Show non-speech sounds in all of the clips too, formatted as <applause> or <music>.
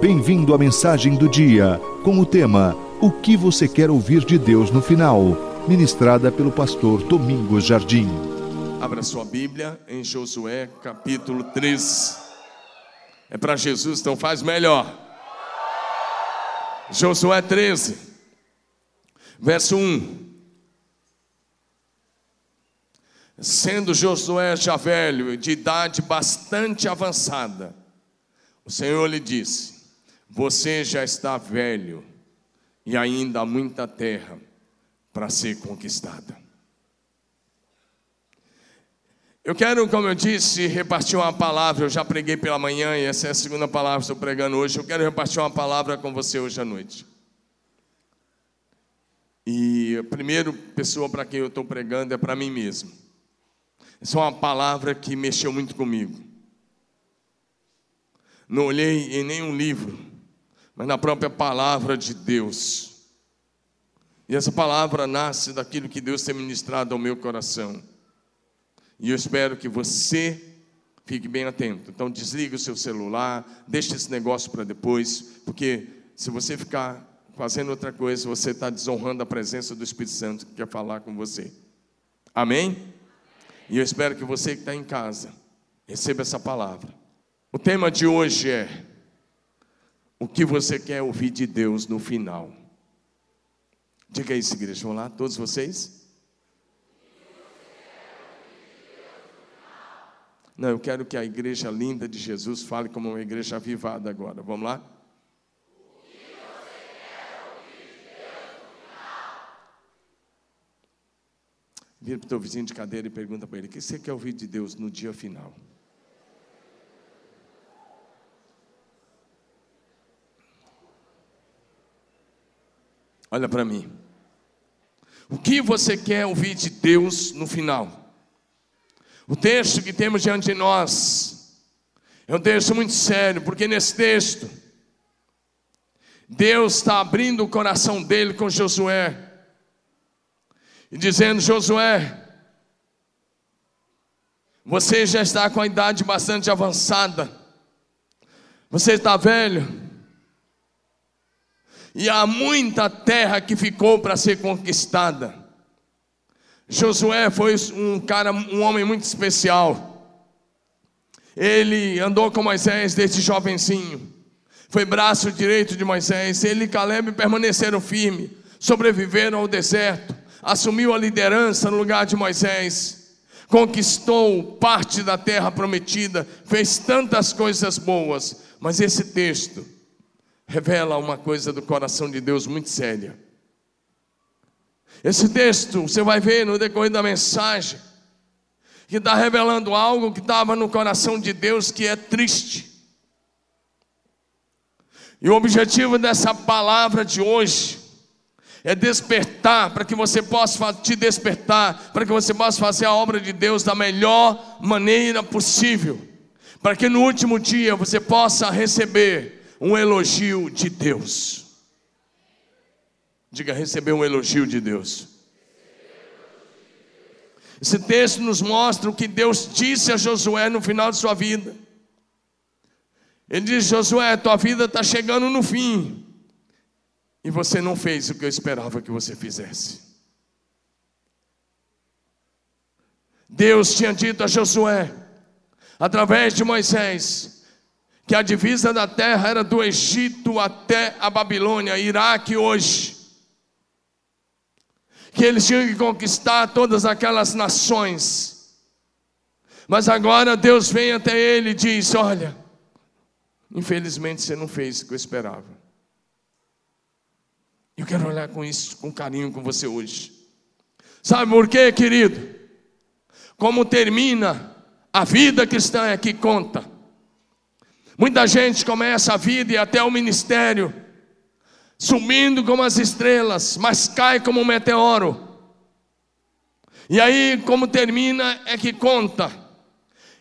Bem-vindo à mensagem do dia, com o tema O que você quer ouvir de Deus no final, ministrada pelo pastor Domingos Jardim. Abra sua Bíblia em Josué capítulo 13. É para Jesus, então faz melhor. Josué 13, verso 1. Sendo Josué já velho, de idade bastante avançada, o Senhor lhe disse: você já está velho e ainda há muita terra para ser conquistada. Eu quero, como eu disse, repartir uma palavra. Eu já preguei pela manhã e essa é a segunda palavra que estou pregando hoje. Eu quero repartir uma palavra com você hoje à noite. E a primeira pessoa para quem eu estou pregando é para mim mesmo. Essa é uma palavra que mexeu muito comigo. Não olhei em nenhum livro mas na própria palavra de Deus. E essa palavra nasce daquilo que Deus tem ministrado ao meu coração. E eu espero que você fique bem atento. Então desliga o seu celular, deixe esse negócio para depois, porque se você ficar fazendo outra coisa, você está desonrando a presença do Espírito Santo que quer falar com você. Amém? E eu espero que você que está em casa receba essa palavra. O tema de hoje é o que você quer ouvir de Deus no final. Diga isso, igreja. Vamos lá, todos vocês? Não, eu quero que a igreja linda de Jesus fale como uma igreja avivada agora. Vamos lá? Vira para o teu vizinho de cadeira e pergunta para ele: o que você quer ouvir de Deus no dia final? Olha para mim. O que você quer ouvir de Deus no final? O texto que temos diante de nós é um texto muito sério, porque nesse texto, Deus está abrindo o coração dele com Josué e dizendo: Josué, você já está com a idade bastante avançada, você está velho, e há muita terra que ficou para ser conquistada. Josué foi um cara, um homem muito especial. Ele andou com Moisés desde jovenzinho. Foi braço direito de Moisés. Ele e Caleb permaneceram firmes, sobreviveram ao deserto, assumiu a liderança no lugar de Moisés, conquistou parte da terra prometida, fez tantas coisas boas. Mas esse texto revela uma coisa do coração de Deus muito séria. Esse texto você vai ver no decorrer da mensagem, que está revelando algo que estava no coração de Deus que é triste. E o objetivo dessa palavra de hoje é despertar, para que você possa te despertar, para que você possa fazer a obra de Deus da melhor maneira possível, para que no último dia você possa receber um elogio de Deus. Diga, receber um elogio de Deus. Esse texto nos mostra o que Deus disse a Josué no final de sua vida. Ele diz: Josué, tua vida está chegando no fim, e você não fez o que eu esperava que você fizesse. Deus tinha dito a Josué, através de Moisés, que a divisa da terra era do Egito até a Babilônia, Iraque hoje. Que eles tinham que conquistar todas aquelas nações. Mas agora Deus vem até ele e diz: Olha, infelizmente você não fez o que eu esperava. Eu quero olhar com isso, com carinho com você hoje. Sabe por quê, querido? Como termina a vida cristã é que conta. Muita gente começa a vida e até o ministério sumindo como as estrelas, mas cai como um meteoro. E aí, como termina, é que conta.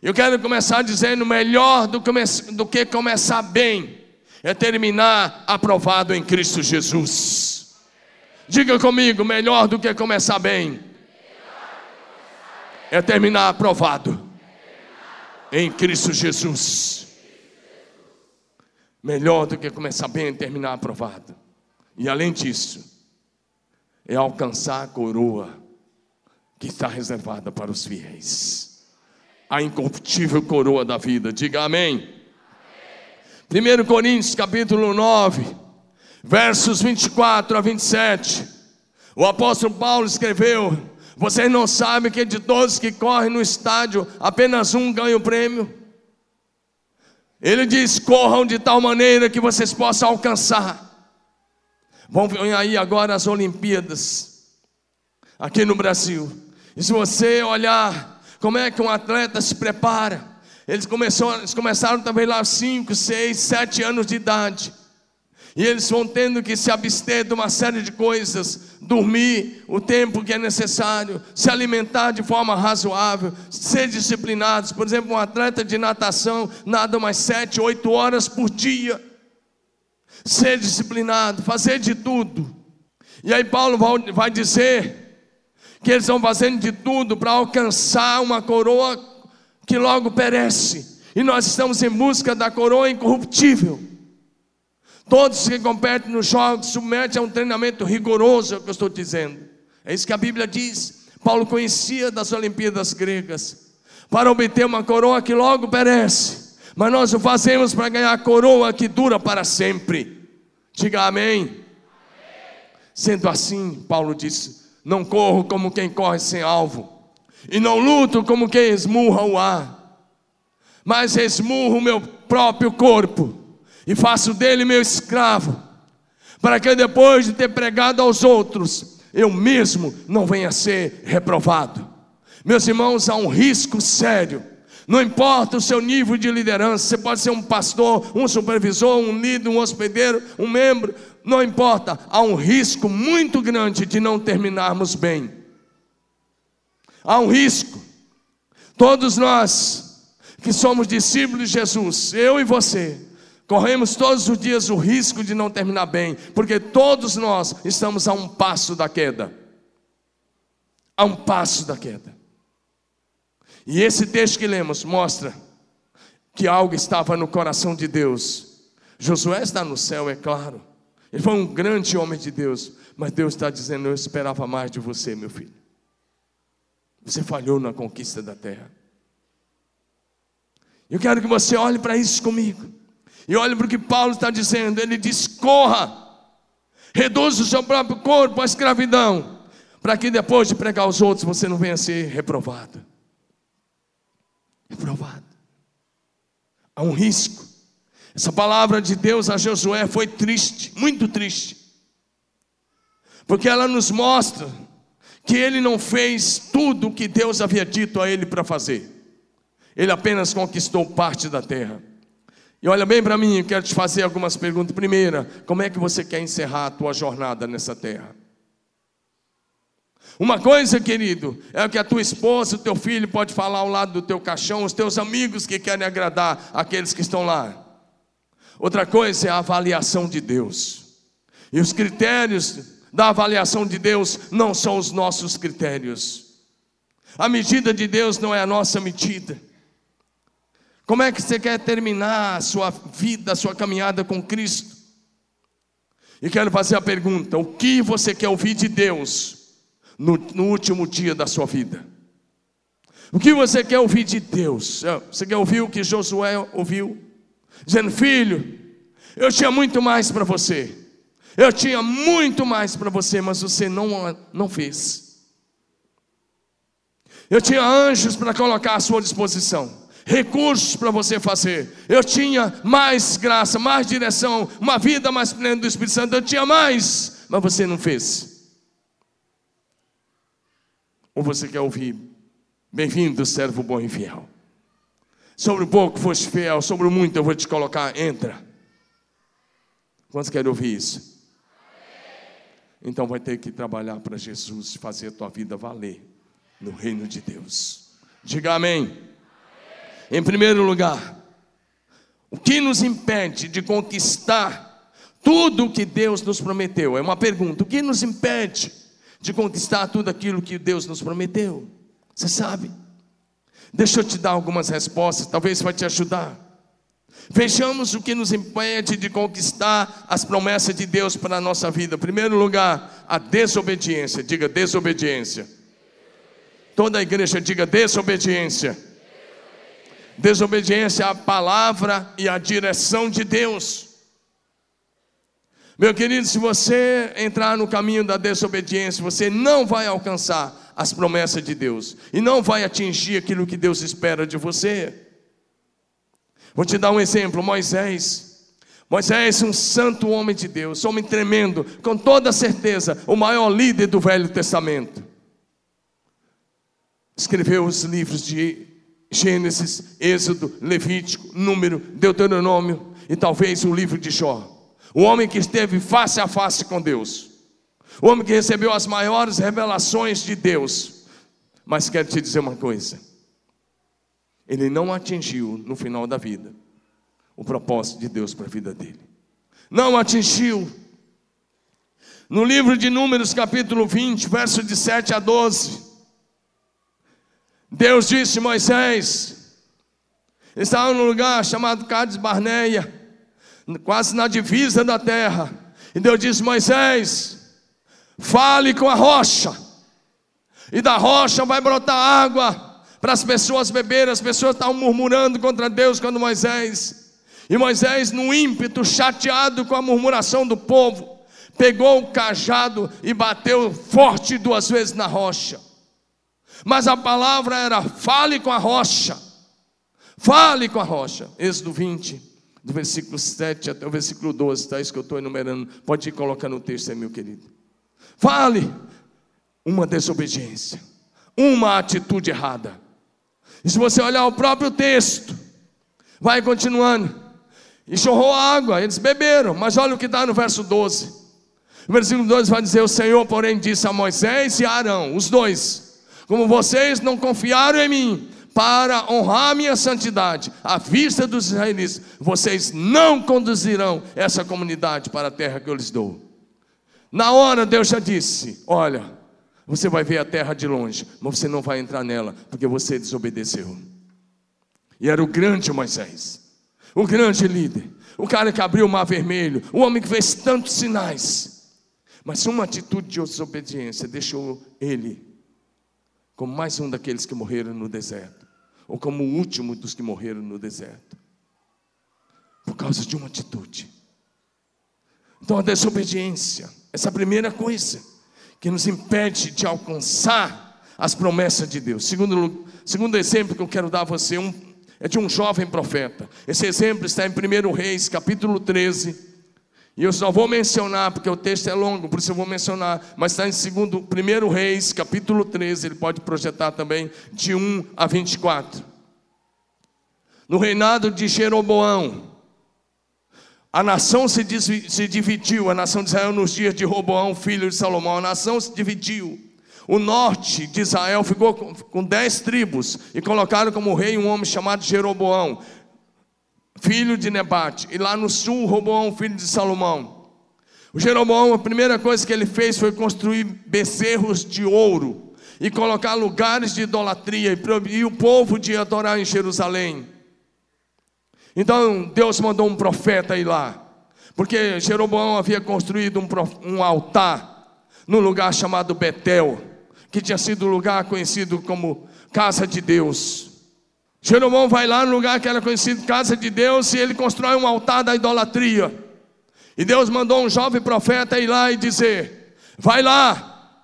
Eu quero começar dizendo: melhor do que, do que começar bem é terminar aprovado em Cristo Jesus. Diga comigo: melhor do que começar bem é terminar aprovado em Cristo Jesus. Melhor do que começar bem e terminar aprovado. E além disso, é alcançar a coroa que está reservada para os fiéis. A incorruptível coroa da vida. Diga amém. 1 Coríntios capítulo 9, versos 24 a 27. O apóstolo Paulo escreveu: Vocês não sabem que de todos que correm no estádio, apenas um ganha o prêmio? Ele diz: corram de tal maneira que vocês possam alcançar. Vão aí agora as Olimpíadas, aqui no Brasil. E se você olhar como é que um atleta se prepara, eles, começou, eles começaram também lá 5, 6, 7 anos de idade. E eles vão tendo que se abster de uma série de coisas, dormir o tempo que é necessário, se alimentar de forma razoável, ser disciplinados. Por exemplo, um atleta de natação nada mais sete, oito horas por dia. Ser disciplinado, fazer de tudo. E aí Paulo vai dizer que eles vão fazendo de tudo para alcançar uma coroa que logo perece. E nós estamos em busca da coroa incorruptível. Todos que competem nos jogos submetem a um treinamento rigoroso, é o que eu estou dizendo. É isso que a Bíblia diz. Paulo conhecia das Olimpíadas gregas para obter uma coroa que logo perece, mas nós o fazemos para ganhar a coroa que dura para sempre. Diga amém. amém. Sendo assim, Paulo disse: Não corro como quem corre sem alvo, e não luto como quem esmurra o ar, mas esmurro o meu próprio corpo e faço dele meu escravo, para que depois de ter pregado aos outros, eu mesmo não venha a ser reprovado. Meus irmãos, há um risco sério. Não importa o seu nível de liderança, você pode ser um pastor, um supervisor, um líder, um hospedeiro, um membro, não importa, há um risco muito grande de não terminarmos bem. Há um risco. Todos nós que somos discípulos de Jesus, eu e você, Corremos todos os dias o risco de não terminar bem, porque todos nós estamos a um passo da queda. A um passo da queda. E esse texto que lemos mostra que algo estava no coração de Deus. Josué está no céu, é claro. Ele foi um grande homem de Deus, mas Deus está dizendo: Eu esperava mais de você, meu filho. Você falhou na conquista da terra. Eu quero que você olhe para isso comigo. E olha para o que Paulo está dizendo: ele diz: corra, reduza o seu próprio corpo à escravidão, para que depois de pregar os outros você não venha a ser reprovado. Reprovado. Há um risco. Essa palavra de Deus a Josué foi triste, muito triste, porque ela nos mostra que ele não fez tudo o que Deus havia dito a ele para fazer, ele apenas conquistou parte da terra. E olha bem para mim, eu quero te fazer algumas perguntas. Primeira, como é que você quer encerrar a tua jornada nessa terra? Uma coisa, querido, é o que a tua esposa, o teu filho pode falar ao lado do teu caixão, os teus amigos que querem agradar aqueles que estão lá. Outra coisa é a avaliação de Deus. E os critérios da avaliação de Deus não são os nossos critérios. A medida de Deus não é a nossa medida. Como é que você quer terminar a sua vida, a sua caminhada com Cristo? E quero fazer a pergunta: o que você quer ouvir de Deus no, no último dia da sua vida? O que você quer ouvir de Deus? É, você quer ouvir o que Josué ouviu? Dizendo, filho, eu tinha muito mais para você. Eu tinha muito mais para você, mas você não, não fez. Eu tinha anjos para colocar à sua disposição recursos para você fazer. Eu tinha mais graça, mais direção, uma vida mais plena do Espírito Santo. Eu tinha mais, mas você não fez. Ou você quer ouvir? Bem-vindo, servo bom e fiel. Sobre o pouco foste fiel, sobre o muito eu vou te colocar, entra. Quantos querem ouvir isso? Então vai ter que trabalhar para Jesus, fazer a tua vida valer no reino de Deus. Diga amém. Em primeiro lugar, o que nos impede de conquistar tudo o que Deus nos prometeu? É uma pergunta. O que nos impede de conquistar tudo aquilo que Deus nos prometeu? Você sabe? Deixa eu te dar algumas respostas, talvez vai te ajudar. Vejamos o que nos impede de conquistar as promessas de Deus para a nossa vida. Em primeiro lugar, a desobediência. Diga desobediência. Toda a igreja diga desobediência. Desobediência à palavra e à direção de Deus. Meu querido, se você entrar no caminho da desobediência, você não vai alcançar as promessas de Deus e não vai atingir aquilo que Deus espera de você. Vou te dar um exemplo: Moisés. Moisés, um santo homem de Deus, homem tremendo, com toda certeza, o maior líder do Velho Testamento. Escreveu os livros de Gênesis, Êxodo, Levítico, Número, Deuteronômio e talvez o livro de Jó. O homem que esteve face a face com Deus. O homem que recebeu as maiores revelações de Deus. Mas quero te dizer uma coisa: ele não atingiu no final da vida o propósito de Deus para a vida dele. Não atingiu. No livro de Números, capítulo 20, verso de 7 a 12, Deus disse Moisés, estava num lugar chamado Cades Barneia, quase na divisa da terra, e Deus disse: Moisés, fale com a rocha, e da rocha vai brotar água, para as pessoas beberem, as pessoas estavam murmurando contra Deus quando Moisés, e Moisés, no ímpeto, chateado com a murmuração do povo, pegou o cajado e bateu forte duas vezes na rocha. Mas a palavra era: fale com a rocha, fale com a rocha. Êxodo 20, do versículo 7 até o versículo 12, está isso que eu estou enumerando. Pode ir colocando o texto aí, meu querido. Fale uma desobediência, uma atitude errada. E se você olhar o próprio texto, vai continuando. E chorrou água, eles beberam, mas olha o que está no verso 12. O versículo 12 vai dizer: O Senhor, porém, disse a Moisés e a Arão, os dois: Como vocês não confiaram em mim, para honrar minha santidade, à vista dos israelitas, vocês não conduzirão essa comunidade para a terra que eu lhes dou. Na hora Deus já disse: Olha, você vai ver a terra de longe, mas você não vai entrar nela, porque você desobedeceu. E era o grande Moisés, o grande líder, o cara que abriu o mar vermelho, o homem que fez tantos sinais. Mas uma atitude de desobediência deixou ele como mais um daqueles que morreram no deserto, ou como o último dos que morreram no deserto, por causa de uma atitude. Então a desobediência, essa primeira coisa que nos impede de alcançar as promessas de Deus. Segundo, segundo exemplo que eu quero dar a você um, é de um jovem profeta. Esse exemplo está em 1 Reis, capítulo 13. E eu só vou mencionar, porque o texto é longo, por isso eu vou mencionar, mas está em 1 Reis, capítulo 13, ele pode projetar também, de 1 a 24. No reinado de Jeroboão, a nação se, se dividiu, a nação de Israel nos dias de Roboão, filho de Salomão, a nação se dividiu. O norte de Israel ficou com dez tribos e colocaram como rei um homem chamado Jeroboão, filho de Nebate. E lá no sul, Roboão, filho de Salomão. O Jeroboão, a primeira coisa que ele fez foi construir becerros de ouro e colocar lugares de idolatria e proibir o povo de adorar em Jerusalém. Então Deus mandou um profeta ir lá, porque Jeroboão havia construído um, um altar num lugar chamado Betel, que tinha sido um lugar conhecido como casa de Deus. Jeroboão vai lá no lugar que era conhecido casa de Deus e ele constrói um altar da idolatria. E Deus mandou um jovem profeta ir lá e dizer: Vai lá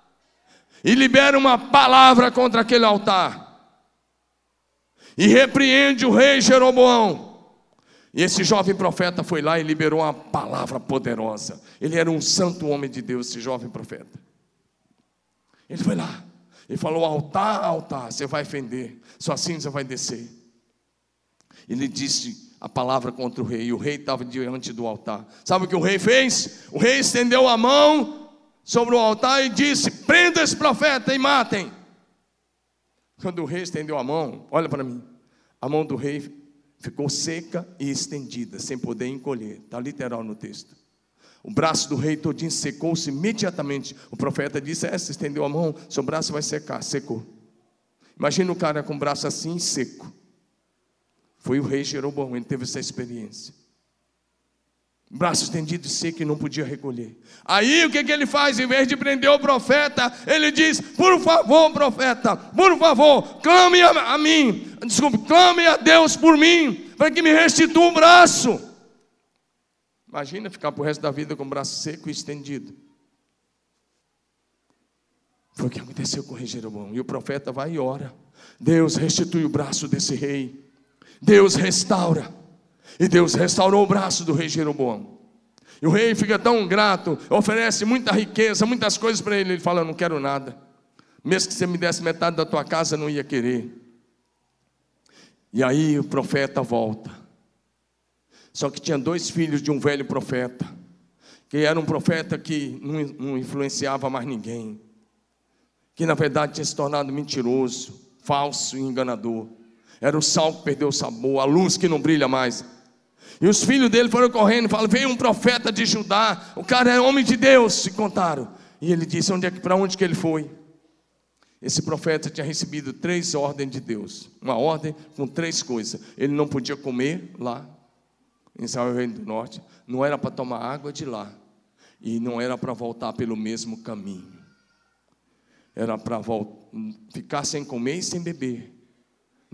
e libera uma palavra contra aquele altar. E repreende o rei Jeroboão e esse jovem profeta foi lá e liberou uma palavra poderosa. Ele era um santo homem de Deus, esse jovem profeta. Ele foi lá e falou: altar, altar, você vai fender, sua cinza vai descer. Ele disse a palavra contra o rei, e o rei estava diante do altar. Sabe o que o rei fez? O rei estendeu a mão sobre o altar e disse: prenda esse profeta e matem. Quando o rei estendeu a mão, olha para mim, a mão do rei ficou seca e estendida, sem poder encolher. Está literal no texto. O braço do rei todinho secou-se imediatamente. O profeta disse: É, se estendeu a mão, seu braço vai secar. Secou. Imagina o cara com o braço assim, seco. Foi o rei Jeroboão, ele teve essa experiência. Braço estendido e seco e não podia recolher. Aí o que, que ele faz? Em vez de prender o profeta, ele diz: Por favor, profeta, por favor, clame a, a mim, desculpe, clame a Deus por mim, para que me restitua o braço. Imagina ficar para o resto da vida com o braço seco e estendido. Foi o que aconteceu com o rei Jeroboão. E o profeta vai e ora. Deus restitui o braço desse rei. Deus restaura. E Deus restaurou o braço do rei Jeroboão. E o rei fica tão grato, oferece muita riqueza, muitas coisas para ele. Ele fala: Eu não quero nada. Mesmo que você me desse metade da tua casa, eu não ia querer. E aí o profeta volta. Só que tinha dois filhos de um velho profeta, que era um profeta que não, não influenciava mais ninguém, que na verdade tinha se tornado mentiroso, falso e enganador. Era o sal que perdeu o sabor, a luz que não brilha mais. E os filhos dele foram correndo e falaram: Veio um profeta de Judá, o cara é homem de Deus, se contaram. E ele disse: onde é que, Para onde que ele foi? Esse profeta tinha recebido três ordens de Deus. Uma ordem com três coisas. Ele não podia comer lá, em Israel Reino do Norte. Não era para tomar água de lá. E não era para voltar pelo mesmo caminho. Era para ficar sem comer e sem beber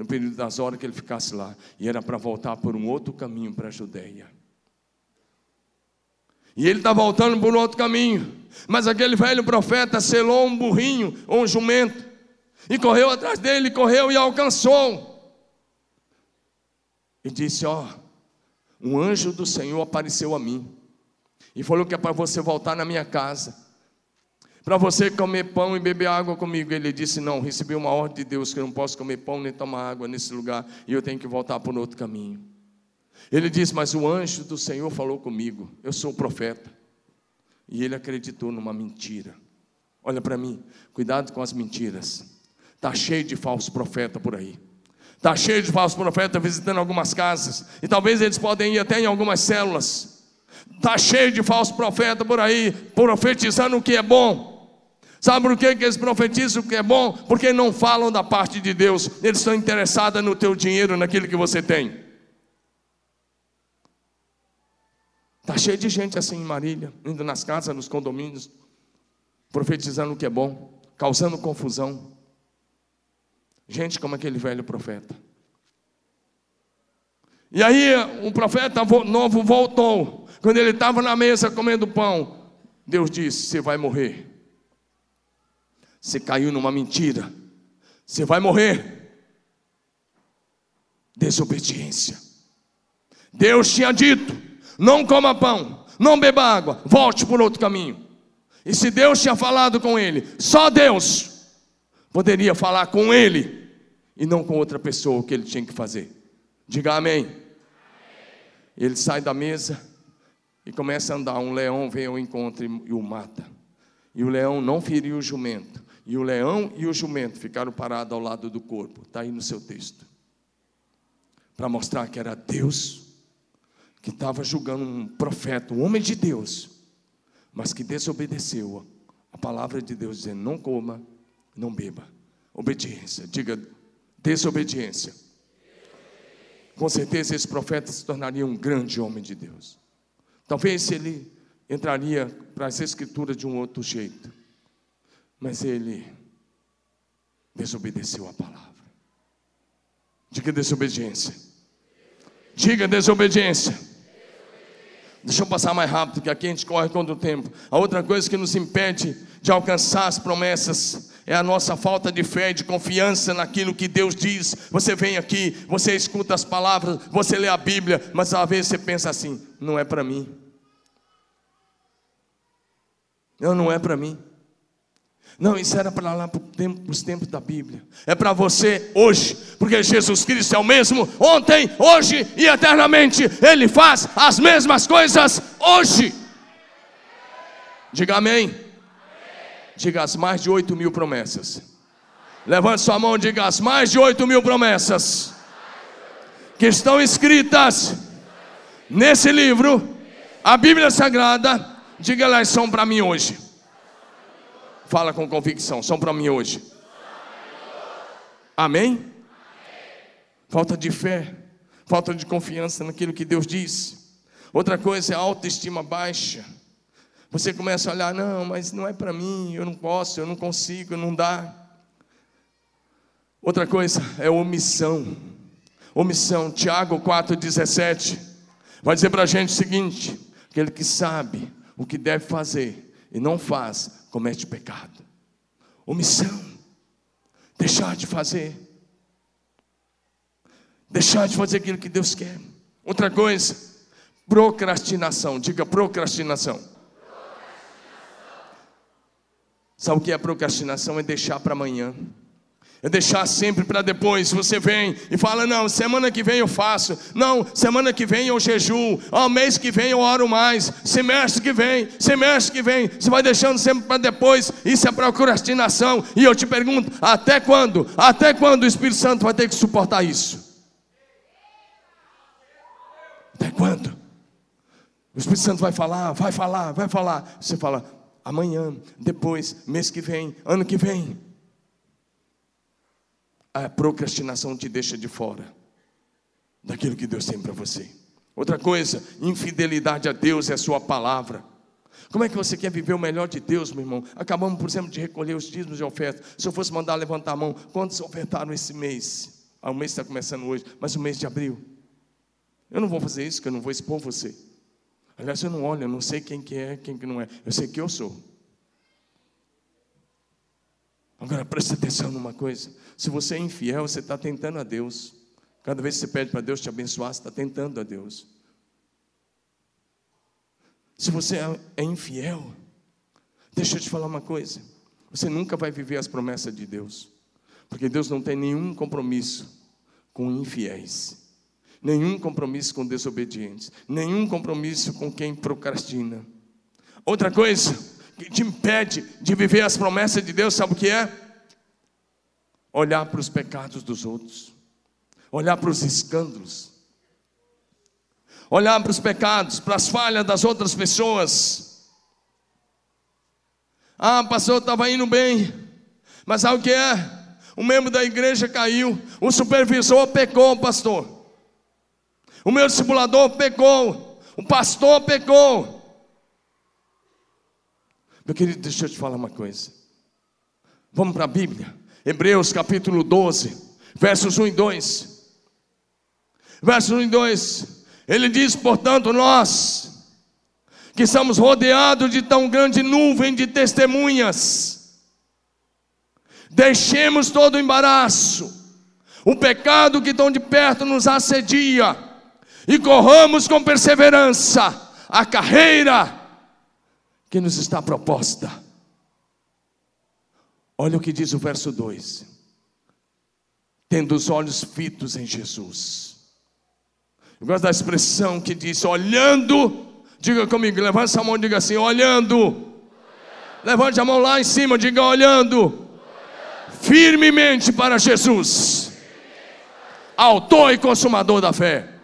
no período das horas que ele ficasse lá, e era para voltar por um outro caminho para a Judéia. E ele está voltando por outro caminho, mas aquele velho profeta selou um burrinho ou um jumento, e correu atrás dele, correu e alcançou. E disse: Ó, um anjo do Senhor apareceu a mim, e falou que é para você voltar na minha casa para você comer pão e beber água comigo. Ele disse: Não, recebi uma ordem de Deus que eu não posso comer pão nem tomar água nesse lugar e eu tenho que voltar por outro caminho. Ele disse: Mas o anjo do Senhor falou comigo, eu sou o profeta. E ele acreditou numa mentira. Olha para mim, cuidado com as mentiras. Está cheio de falso profeta por aí. Está cheio de falso profeta visitando algumas casas. E talvez eles podem ir até em algumas células. Está cheio de falso profeta por aí, profetizando o que é bom. Sabe por que, que eles profetizam o que é bom? Porque não falam da parte de Deus, eles estão interessados no teu dinheiro, naquilo que você tem. Está cheio de gente assim em Marília, indo nas casas, nos condomínios, profetizando o que é bom, causando confusão. Gente como aquele velho profeta. E aí o profeta novo voltou. Quando ele estava na mesa comendo pão, Deus disse: Você vai morrer. Você caiu numa mentira. Você vai morrer. Desobediência. Deus tinha dito: não coma pão, não beba água, volte por outro caminho. E se Deus tinha falado com ele, só Deus poderia falar com ele e não com outra pessoa o que ele tinha que fazer. Diga amém. Ele sai da mesa e começa a andar. Um leão vem ao encontro e o mata. E o leão não feriu o jumento, e o leão e o jumento ficaram parados ao lado do corpo. Está aí no seu texto. Para mostrar que era Deus que estava julgando um profeta, um homem de Deus, mas que desobedeceu a palavra de Deus, dizendo: não coma, não beba. Obediência, diga desobediência. Com certeza esse profeta se tornaria um grande homem de Deus. Talvez ele entraria para as escrituras de um outro jeito. Mas ele desobedeceu a palavra. Diga desobediência. Diga desobediência. Deixa eu passar mais rápido, que aqui a gente corre contra o tempo. A outra coisa que nos impede de alcançar as promessas é a nossa falta de fé, de confiança naquilo que Deus diz. Você vem aqui, você escuta as palavras, você lê a Bíblia, mas às vezes você pensa assim: não é para mim. Não, não é para mim. Não, isso era para lá para tempo, os tempos da Bíblia. É para você hoje, porque Jesus Cristo é o mesmo ontem, hoje e eternamente. Ele faz as mesmas coisas hoje. Diga amém. Diga as mais de 8 mil promessas. Levante sua mão e diga as mais de 8 mil promessas que estão escritas nesse livro, a Bíblia Sagrada. Diga elas são para mim hoje. Fala com convicção, são para mim hoje. Amém? Falta de fé, falta de confiança naquilo que Deus disse. Outra coisa é autoestima baixa. Você começa a olhar, não, mas não é para mim, eu não posso, eu não consigo, não dá. Outra coisa é omissão. Omissão, Tiago 4,17 vai dizer para a gente o seguinte: aquele que sabe o que deve fazer e não faz, comete pecado. Omissão, deixar de fazer, deixar de fazer aquilo que Deus quer. Outra coisa, procrastinação, diga procrastinação. Sabe o que é procrastinação? É deixar para amanhã. É deixar sempre para depois. Você vem e fala: Não, semana que vem eu faço. Não, semana que vem eu jejum. Ó, mês que vem eu oro mais. Semestre que vem, semestre que vem. Você vai deixando sempre para depois. Isso é procrastinação. E eu te pergunto: até quando? Até quando o Espírito Santo vai ter que suportar isso? Até quando? O Espírito Santo vai falar, vai falar, vai falar. Você fala: amanhã, depois, mês que vem, ano que vem. A procrastinação te deixa de fora daquilo que Deus tem para você. Outra coisa, infidelidade a Deus é a sua palavra. Como é que você quer viver o melhor de Deus, meu irmão? Acabamos, por exemplo, de recolher os dízimos de oferta. Se eu fosse mandar levantar a mão, quantos ofertaram esse mês? Ah, o mês está começando hoje, mas o mês de abril. Eu não vou fazer isso, porque eu não vou expor você. Aliás, eu não olho, eu não sei quem que é, quem que não é. Eu sei que eu sou. Agora preste atenção numa coisa. Se você é infiel, você está tentando a Deus. Cada vez que você pede para Deus te abençoar, você está tentando a Deus. Se você é, é infiel, deixa eu te falar uma coisa. Você nunca vai viver as promessas de Deus. Porque Deus não tem nenhum compromisso com infiéis nenhum compromisso com desobedientes, nenhum compromisso com quem procrastina. Outra coisa que te impede de viver as promessas de Deus, sabe o que é? Olhar para os pecados dos outros, olhar para os escândalos, olhar para os pecados, para as falhas das outras pessoas. Ah, pastor, estava indo bem, mas sabe o que é? Um membro da igreja caiu, o supervisor pecou, pastor. O meu discipulador pecou. O pastor pecou. Meu querido, deixa eu te falar uma coisa. Vamos para a Bíblia. Hebreus capítulo 12, versos 1 e 2. Versos 1 e 2. Ele diz, portanto, nós, que estamos rodeados de tão grande nuvem de testemunhas, deixemos todo o embaraço, o pecado que tão de perto nos assedia e corramos com perseverança a carreira que nos está proposta. Olha o que diz o verso 2: tendo os olhos fitos em Jesus. Eu gosto da expressão que diz: olhando, diga comigo, levante a mão e diga assim: olhando. Levante a mão lá em cima, diga olhando. Firmemente para Jesus, autor e consumador da fé.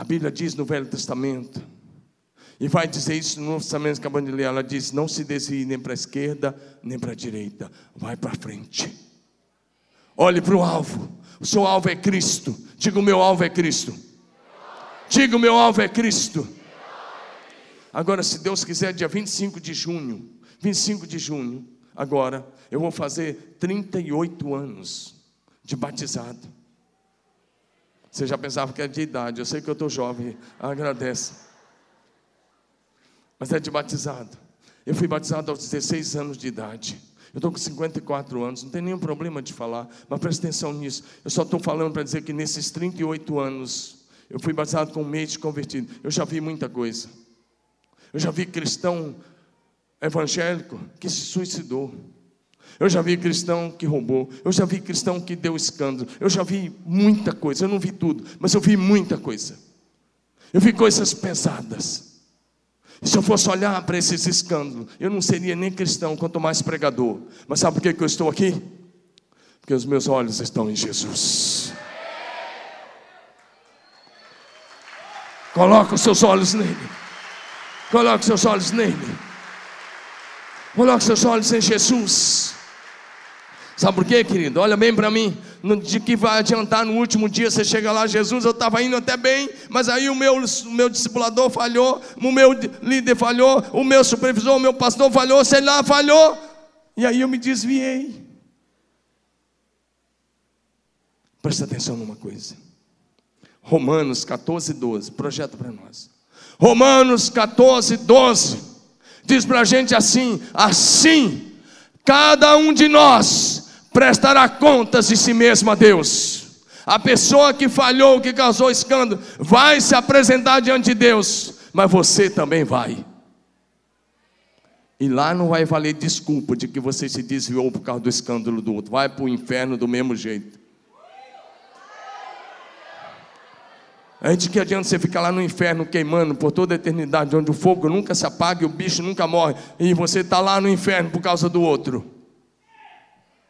A Bíblia diz no Velho Testamento, e vai dizer isso no Novo Testamento, acabando de ler, ela diz: não se desvie nem para a esquerda, nem para a direita, vai para frente. Olhe para o alvo, o seu alvo é Cristo. Diga: o meu alvo é Cristo. Diga: o meu alvo é Cristo. Agora, se Deus quiser, dia 25 de junho, 25 de junho, agora, eu vou fazer 38 anos de batizado. Você já pensava que era de idade. Eu sei que eu estou jovem. Agradece. Mas é de batizado. Eu fui batizado aos 16 anos de idade. Eu estou com 54 anos, não tem nenhum problema de falar, mas preste atenção nisso. Eu só estou falando para dizer que nesses 38 anos, eu fui batizado com um mês de convertido. Eu já vi muita coisa. Eu já vi cristão evangélico que se suicidou. Eu já vi cristão que roubou, eu já vi cristão que deu escândalo, eu já vi muita coisa, eu não vi tudo, mas eu vi muita coisa. Eu vi coisas pesadas. Se eu fosse olhar para esses escândalos, eu não seria nem cristão, quanto mais pregador. Mas sabe por que, eu estou aqui? Porque os meus olhos estão em Jesus. Coloca os seus olhos nele. Coloque os seus olhos nele. Coloque os seus olhos em Jesus. Sabe por quê, querido? Olha bem para mim. de que vai adiantar no último dia, você chega lá, Jesus, eu estava indo até bem, mas aí o meu, o meu discipulador falhou, o meu líder falhou, o meu supervisor, o meu pastor falhou, sei lá, falhou, e aí eu me desviei. Presta atenção numa coisa. Romanos 14, 12, projeta para nós. Romanos 14, 12, diz para a gente assim: assim, cada um de nós prestará contas de si mesmo a Deus. A pessoa que falhou, que causou escândalo, vai se apresentar diante de Deus, mas você também vai. E lá não vai valer desculpa de que você se desviou por causa do escândalo do outro, vai para o inferno do mesmo jeito. É de que adianta você ficar lá no inferno queimando por toda a eternidade, onde o fogo nunca se apaga e o bicho nunca morre, e você está lá no inferno por causa do outro.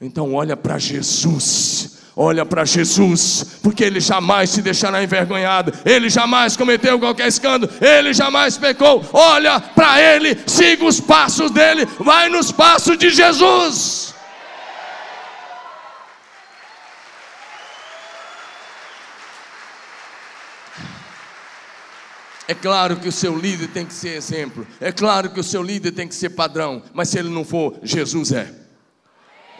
Então olha para Jesus. Olha para Jesus, porque ele jamais se deixará envergonhado, ele jamais cometeu qualquer escândalo, ele jamais pecou. Olha para ele, siga os passos dele, vai nos passos de Jesus. É claro que o seu líder tem que ser exemplo. É claro que o seu líder tem que ser padrão. Mas se ele não for, Jesus é.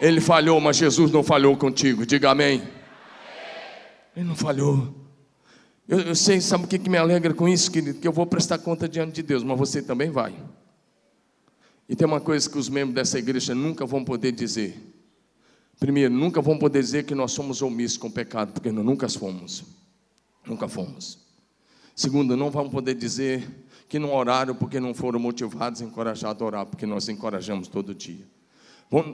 Ele falhou, mas Jesus não falhou contigo. Diga amém. Ele não falhou. Eu, eu sei, sabe o que, que me alegra com isso, querido? Que eu vou prestar conta diante de Deus, mas você também vai. E tem uma coisa que os membros dessa igreja nunca vão poder dizer. Primeiro, nunca vão poder dizer que nós somos omissos com o pecado, porque nós nunca fomos. Nunca fomos. Segundo, não vão poder dizer que não oraram porque não foram motivados encorajados a orar, porque nós encorajamos todo dia.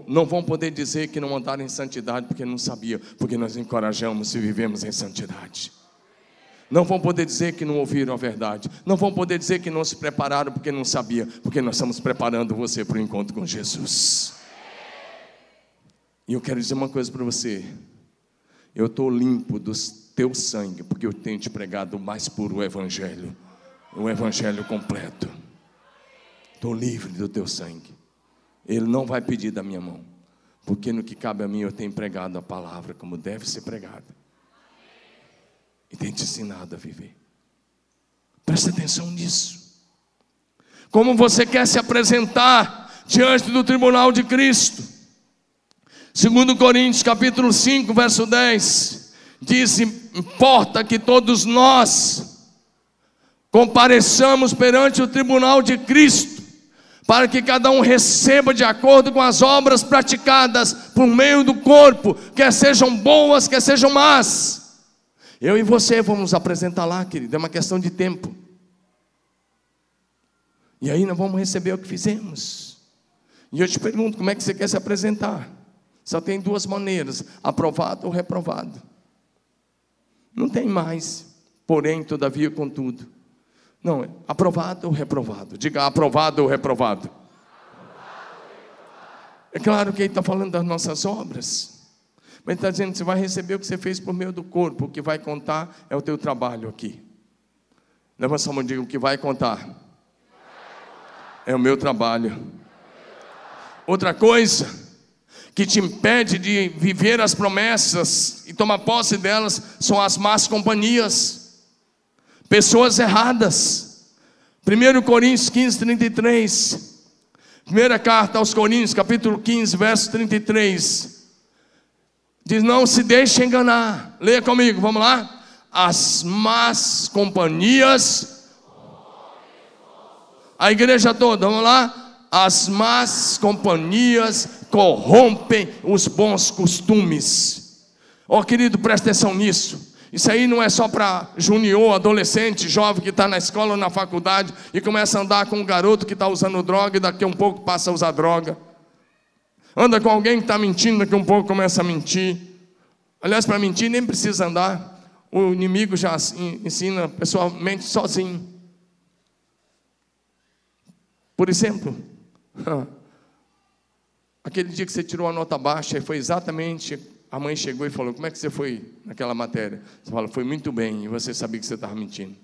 Não vão poder dizer que não andaram em santidade porque não sabiam, porque nós encorajamos e vivemos em santidade. Não vão poder dizer que não ouviram a verdade. Não vão poder dizer que não se prepararam porque não sabiam, porque nós estamos preparando você para o encontro com Jesus. E eu quero dizer uma coisa para você. Eu estou limpo dos teu sangue, porque eu tenho te pregado o mais puro evangelho, o evangelho completo. Estou livre do teu sangue. Ele não vai pedir da minha mão, porque no que cabe a mim eu tenho pregado a palavra como deve ser pregada. E tenho te ensinado a viver. Preste atenção nisso. Como você quer se apresentar diante do tribunal de Cristo? Segundo Coríntios capítulo 5, verso 10 diz: importa que todos nós compareçamos perante o tribunal de Cristo, para que cada um receba de acordo com as obras praticadas por meio do corpo, quer sejam boas, quer sejam más. Eu e você vamos apresentar lá, querido, é uma questão de tempo. E aí nós vamos receber o que fizemos. E eu te pergunto, como é que você quer se apresentar? Só tem duas maneiras: aprovado ou reprovado. Não tem mais. Porém, todavia, contudo. Não, aprovado ou reprovado? Diga aprovado ou reprovado. É claro que ele está falando das nossas obras. Mas ele está dizendo você vai receber o que você fez por meio do corpo. O que vai contar é o teu trabalho aqui. Leva sua mão e diga: o que vai contar é o meu trabalho. Outra coisa que te impede de viver as promessas e tomar posse delas são as más companhias, pessoas erradas. 1 Coríntios 15, 33. Primeira carta aos Coríntios, capítulo 15, verso 33. Diz: Não se deixe enganar. Leia comigo, vamos lá. As más companhias. A igreja toda, vamos lá as más companhias corrompem os bons costumes. Ó oh, querido, presta atenção nisso. Isso aí não é só para junior, adolescente, jovem que está na escola ou na faculdade e começa a andar com um garoto que está usando droga e daqui a um pouco passa a usar droga. Anda com alguém que está mentindo, daqui a um pouco começa a mentir. Aliás, para mentir nem precisa andar. O inimigo já ensina pessoalmente sozinho. Por exemplo, <laughs> Aquele dia que você tirou a nota baixa, foi exatamente. A mãe chegou e falou: Como é que você foi naquela matéria? Você fala: Foi muito bem, e você sabia que você estava mentindo.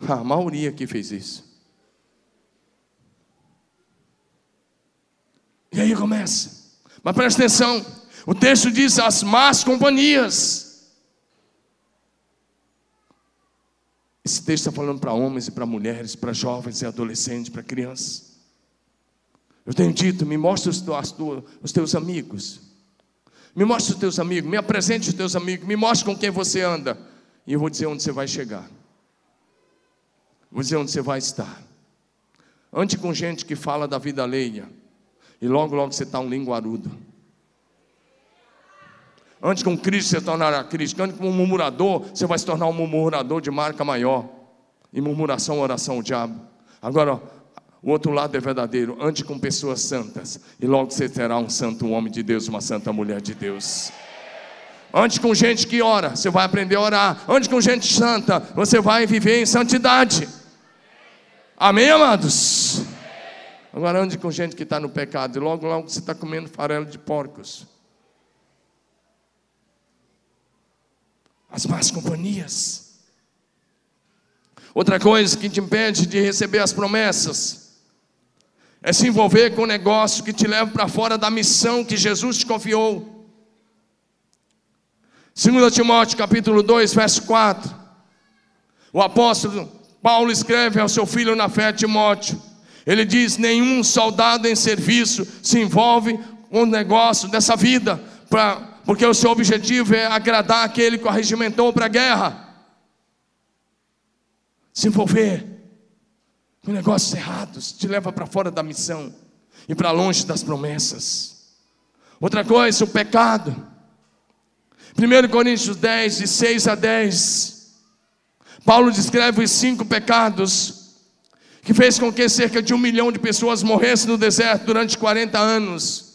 A maioria que fez isso. E aí começa. Mas presta atenção: O texto diz as más companhias. Esse texto está falando para homens e para mulheres, para jovens e adolescentes, para crianças. Eu tenho dito, me mostre os, os teus amigos. Me mostre os teus amigos, me apresente os teus amigos, me mostre com quem você anda. E eu vou dizer onde você vai chegar. Vou dizer onde você vai estar. Ande com gente que fala da vida alheia. E logo, logo você está um linguarudo. Antes com Cristo você tornará Cristo. Antes com um murmurador, você vai se tornar um murmurador de marca maior. E murmuração, oração, o diabo. Agora, o outro lado é verdadeiro. Ande com pessoas santas. E logo você terá um santo homem de Deus, uma santa mulher de Deus. Ande com gente que ora, você vai aprender a orar. Ande com gente santa, você vai viver em santidade. Amém, amados? Agora ande com gente que está no pecado. E logo, logo você está comendo farelo de porcos. As más companhias. Outra coisa que te impede de receber as promessas é se envolver com um negócio que te leva para fora da missão que Jesus te confiou. 2 Timóteo capítulo 2, verso 4. O apóstolo Paulo escreve ao seu filho na fé Timóteo. Ele diz: nenhum soldado em serviço se envolve com o negócio dessa vida, pra, porque o seu objetivo é agradar aquele que o para a guerra. Se envolver com negócios errados te leva para fora da missão e para longe das promessas. Outra coisa, o pecado. 1 Coríntios 10, de 6 a 10. Paulo descreve os cinco pecados que fez com que cerca de um milhão de pessoas morressem no deserto durante 40 anos.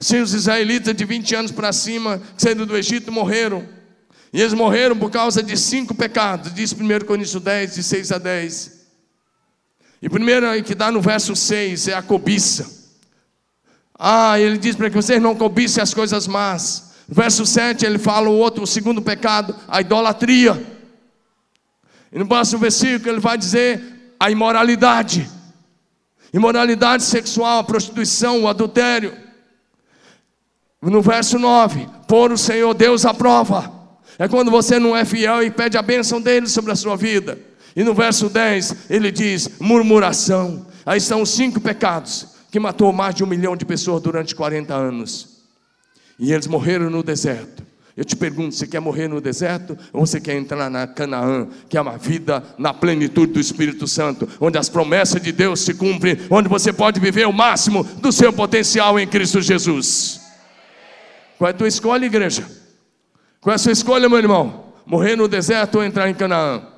Sim, os israelitas de 20 anos para cima, saindo do Egito, morreram. E eles morreram por causa de cinco pecados, diz 1 Coríntios 10, de 6 a 10. E primeiro que dá no verso 6 é a cobiça. Ah, ele diz para que vocês não cobicem as coisas más. Verso 7 ele fala o outro, o segundo pecado, a idolatria. E no próximo versículo ele vai dizer a imoralidade. Imoralidade sexual, a prostituição, o adultério. No verso 9, por o Senhor Deus a prova. É quando você não é fiel e pede a bênção dele sobre a sua vida. E no verso 10 ele diz: murmuração. Aí estão os cinco pecados que matou mais de um milhão de pessoas durante 40 anos. E eles morreram no deserto. Eu te pergunto: você quer morrer no deserto ou você quer entrar na Canaã, que é uma vida na plenitude do Espírito Santo, onde as promessas de Deus se cumprem, onde você pode viver o máximo do seu potencial em Cristo Jesus? Qual é a tua escolha, igreja? Qual é a sua escolha, meu irmão? Morrer no deserto ou entrar em Canaã?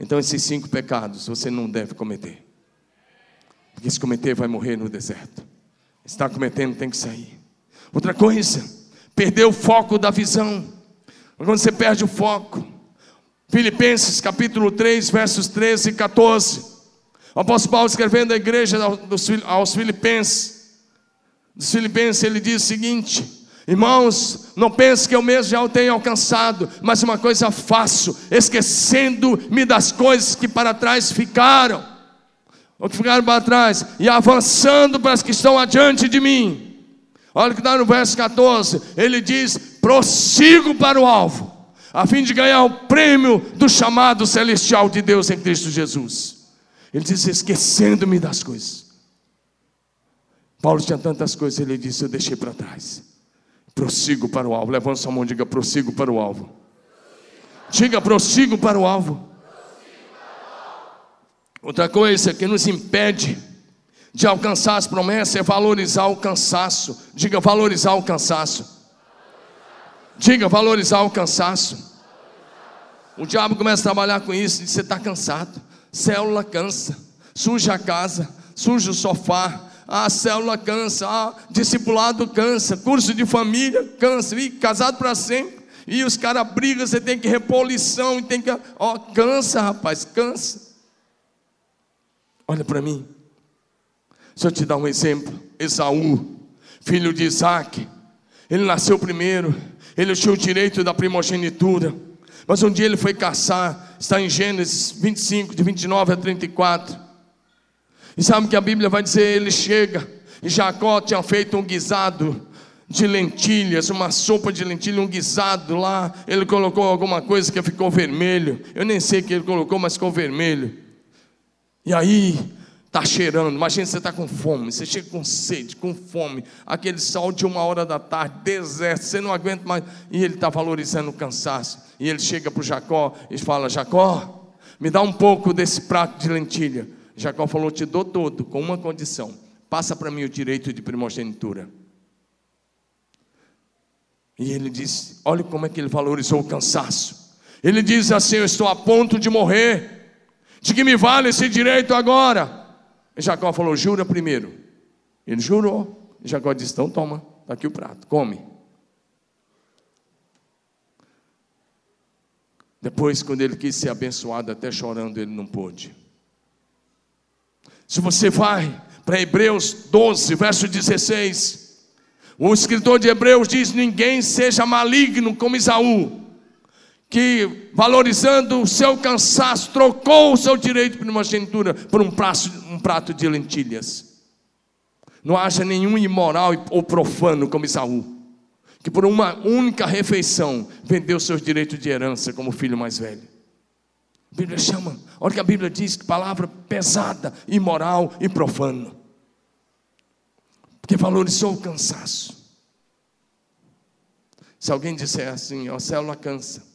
Então, esses cinco pecados você não deve cometer. Porque se cometer, vai morrer no deserto. Está cometendo, tem que sair. Outra coisa, perder o foco da visão. Quando você perde o foco. Filipenses capítulo 3, versos 13 e 14. O apóstolo Paulo escrevendo à igreja aos Filipenses. Dos Filipenses ele diz o seguinte: Irmãos, não pense que eu mesmo já o tenho alcançado, mas uma coisa faço, esquecendo-me das coisas que para trás ficaram, ou que ficaram para trás, e avançando para as que estão adiante de mim. Olha o que está no verso 14: ele diz: prossigo para o alvo, a fim de ganhar o prêmio do chamado celestial de Deus em Cristo Jesus. Ele diz: esquecendo-me das coisas. Paulo tinha tantas coisas, ele disse: Eu deixei para trás. Prossigo para o alvo. Levanta sua mão e diga: prossigo para o alvo. Diga: prossigo para o alvo. Outra coisa que nos impede de alcançar as promessas é valorizar o cansaço. Diga: valorizar o cansaço. Diga: valorizar o cansaço. O diabo começa a trabalhar com isso. Diz: você está cansado. Célula cansa. Suja a casa. Suja o sofá a célula cansa, a discipulado cansa, curso de família cansa, e casado para sempre. E os caras brigam, você tem que repor lição, e tem que. Ó, cansa, rapaz, cansa. Olha para mim. Deixa eu te dar um exemplo. Esaú, filho de Isaac, ele nasceu primeiro, ele tinha o direito da primogenitura. Mas um dia ele foi caçar, está em Gênesis 25, de 29 a 34. E sabe que a Bíblia vai dizer: ele chega E Jacó tinha feito um guisado de lentilhas, uma sopa de lentilha, um guisado lá. Ele colocou alguma coisa que ficou vermelho. Eu nem sei o que ele colocou, mas ficou vermelho. E aí, está cheirando. Imagina você está com fome, você chega com sede, com fome, aquele sol de uma hora da tarde, deserto, você não aguenta mais. E ele está valorizando o cansaço. E ele chega para Jacó e fala: Jacó, me dá um pouco desse prato de lentilha. Jacó falou: Te dou todo, com uma condição: passa para mim o direito de primogenitura. E ele disse: Olha como é que ele valorizou o cansaço. Ele diz assim: Eu estou a ponto de morrer. De que me vale esse direito agora? E Jacó falou: Jura primeiro. Ele jurou. E Jacó disse: Então toma, está aqui o prato, come. Depois, quando ele quis ser abençoado, até chorando, ele não pôde. Se você vai para Hebreus 12, verso 16, o escritor de Hebreus diz: Ninguém seja maligno como Isaú, que valorizando o seu cansaço, trocou o seu direito de primogenitura por um prato, um prato de lentilhas. Não haja nenhum imoral ou profano como Isaú, que por uma única refeição vendeu seus direitos de herança como filho mais velho. A Bíblia chama, olha que a Bíblia diz palavra pesada, imoral e profano porque valorizou o cansaço. Se alguém disser assim, ó, célula cansa,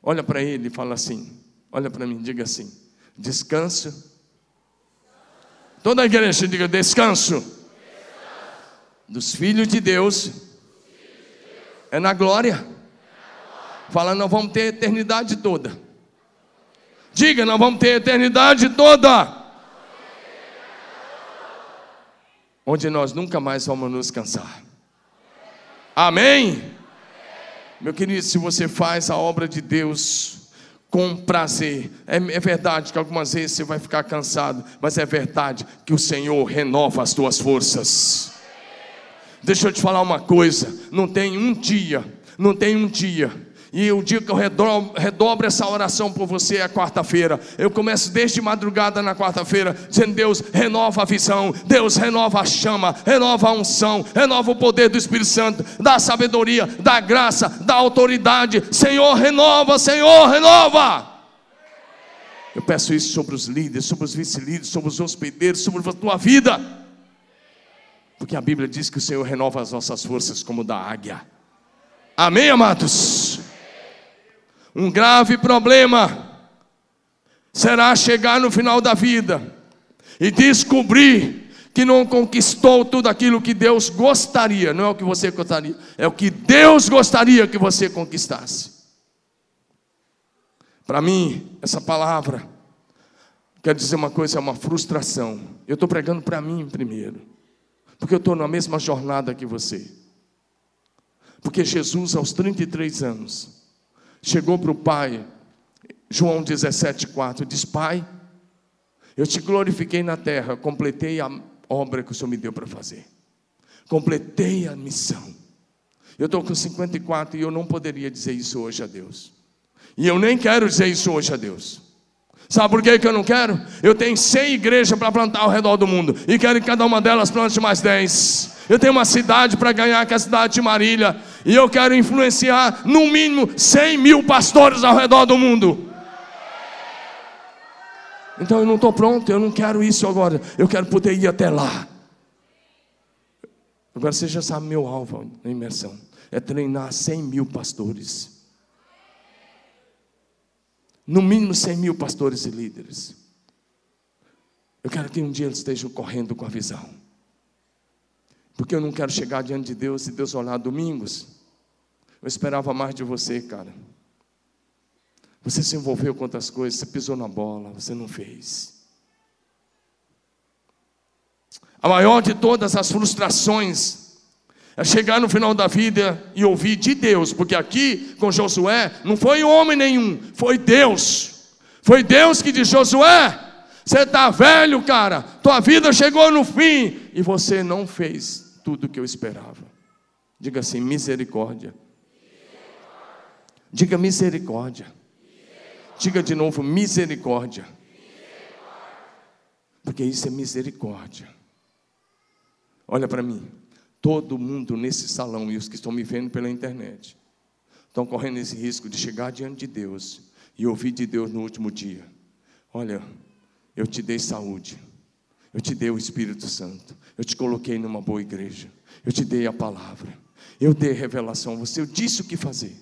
olha para ele e fala assim, olha para mim, diga assim, descanso. Toda a igreja diga descanso. Dos filhos de Deus é na glória. Fala, nós vamos ter eternidade toda. Diga, nós vamos ter eternidade toda. onde nós nunca mais vamos nos cansar. Amém? Meu querido, se você faz a obra de Deus com prazer, é, é, verdade que algumas vezes você vai ficar cansado, mas é verdade que o Senhor renova as tuas forças. Deixa eu te falar uma coisa: não tem um dia, não tem um dia e o dia que eu redobro, essa oração por você é quarta-feira. Eu começo desde madrugada na quarta-feira, dizendo: Deus, renova a visão, Deus, renova a chama, renova a unção, renova o poder do Espírito Santo, dá sabedoria, dá graça, dá autoridade. Senhor, renova, Senhor, renova. Eu peço isso sobre os líderes, sobre os vice-líderes, sobre os hospedeiros, sobre a tua vida. Porque a Bíblia diz que o Senhor renova as nossas forças como da águia. Amém, amados? Um grave problema será chegar no final da vida e descobrir que não conquistou tudo aquilo que Deus gostaria, não é o que você gostaria, é o que Deus gostaria que você conquistasse. Para mim, essa palavra quer dizer uma coisa, é uma frustração. Eu estou pregando para mim primeiro, porque eu estou na mesma jornada que você. Porque Jesus, aos 33 anos, chegou para o pai, João 17,4, diz: Pai, eu te glorifiquei na terra, completei a obra que o Senhor me deu para fazer, completei a missão. Eu estou com 54 e eu não poderia dizer isso hoje a Deus, e eu nem quero dizer isso hoje a Deus. Sabe por que, eu não quero? Eu tenho 100 igrejas para plantar ao redor do mundo e quero que cada uma delas plante mais 10. Eu tenho uma cidade para ganhar, que é a cidade de Marília. E eu quero influenciar no mínimo 100 mil pastores ao redor do mundo. Então eu não estou pronto, eu não quero isso agora. Eu quero poder ir até lá. Agora você já sabe meu alvo na imersão: é treinar 100 mil pastores. No mínimo 100 mil pastores e líderes. Eu quero que um dia eles estejam correndo com a visão. Porque eu não quero chegar diante de Deus e Deus olhar domingos. Eu esperava mais de você, cara. Você se envolveu com outras coisas, você pisou na bola, você não fez. A maior de todas as frustrações é chegar no final da vida e ouvir de Deus, porque aqui com Josué não foi homem nenhum, foi Deus. Foi Deus que disse: Josué, você está velho, cara, tua vida chegou no fim e você não fez tudo o que eu esperava. Diga assim: misericórdia. Diga misericórdia. Diga de novo: misericórdia. Porque isso é misericórdia. Olha para mim. Todo mundo nesse salão e os que estão me vendo pela internet estão correndo esse risco de chegar diante de Deus e ouvir de Deus no último dia: Olha, eu te dei saúde, eu te dei o Espírito Santo, eu te coloquei numa boa igreja, eu te dei a palavra, eu dei revelação a você, eu disse o que fazer,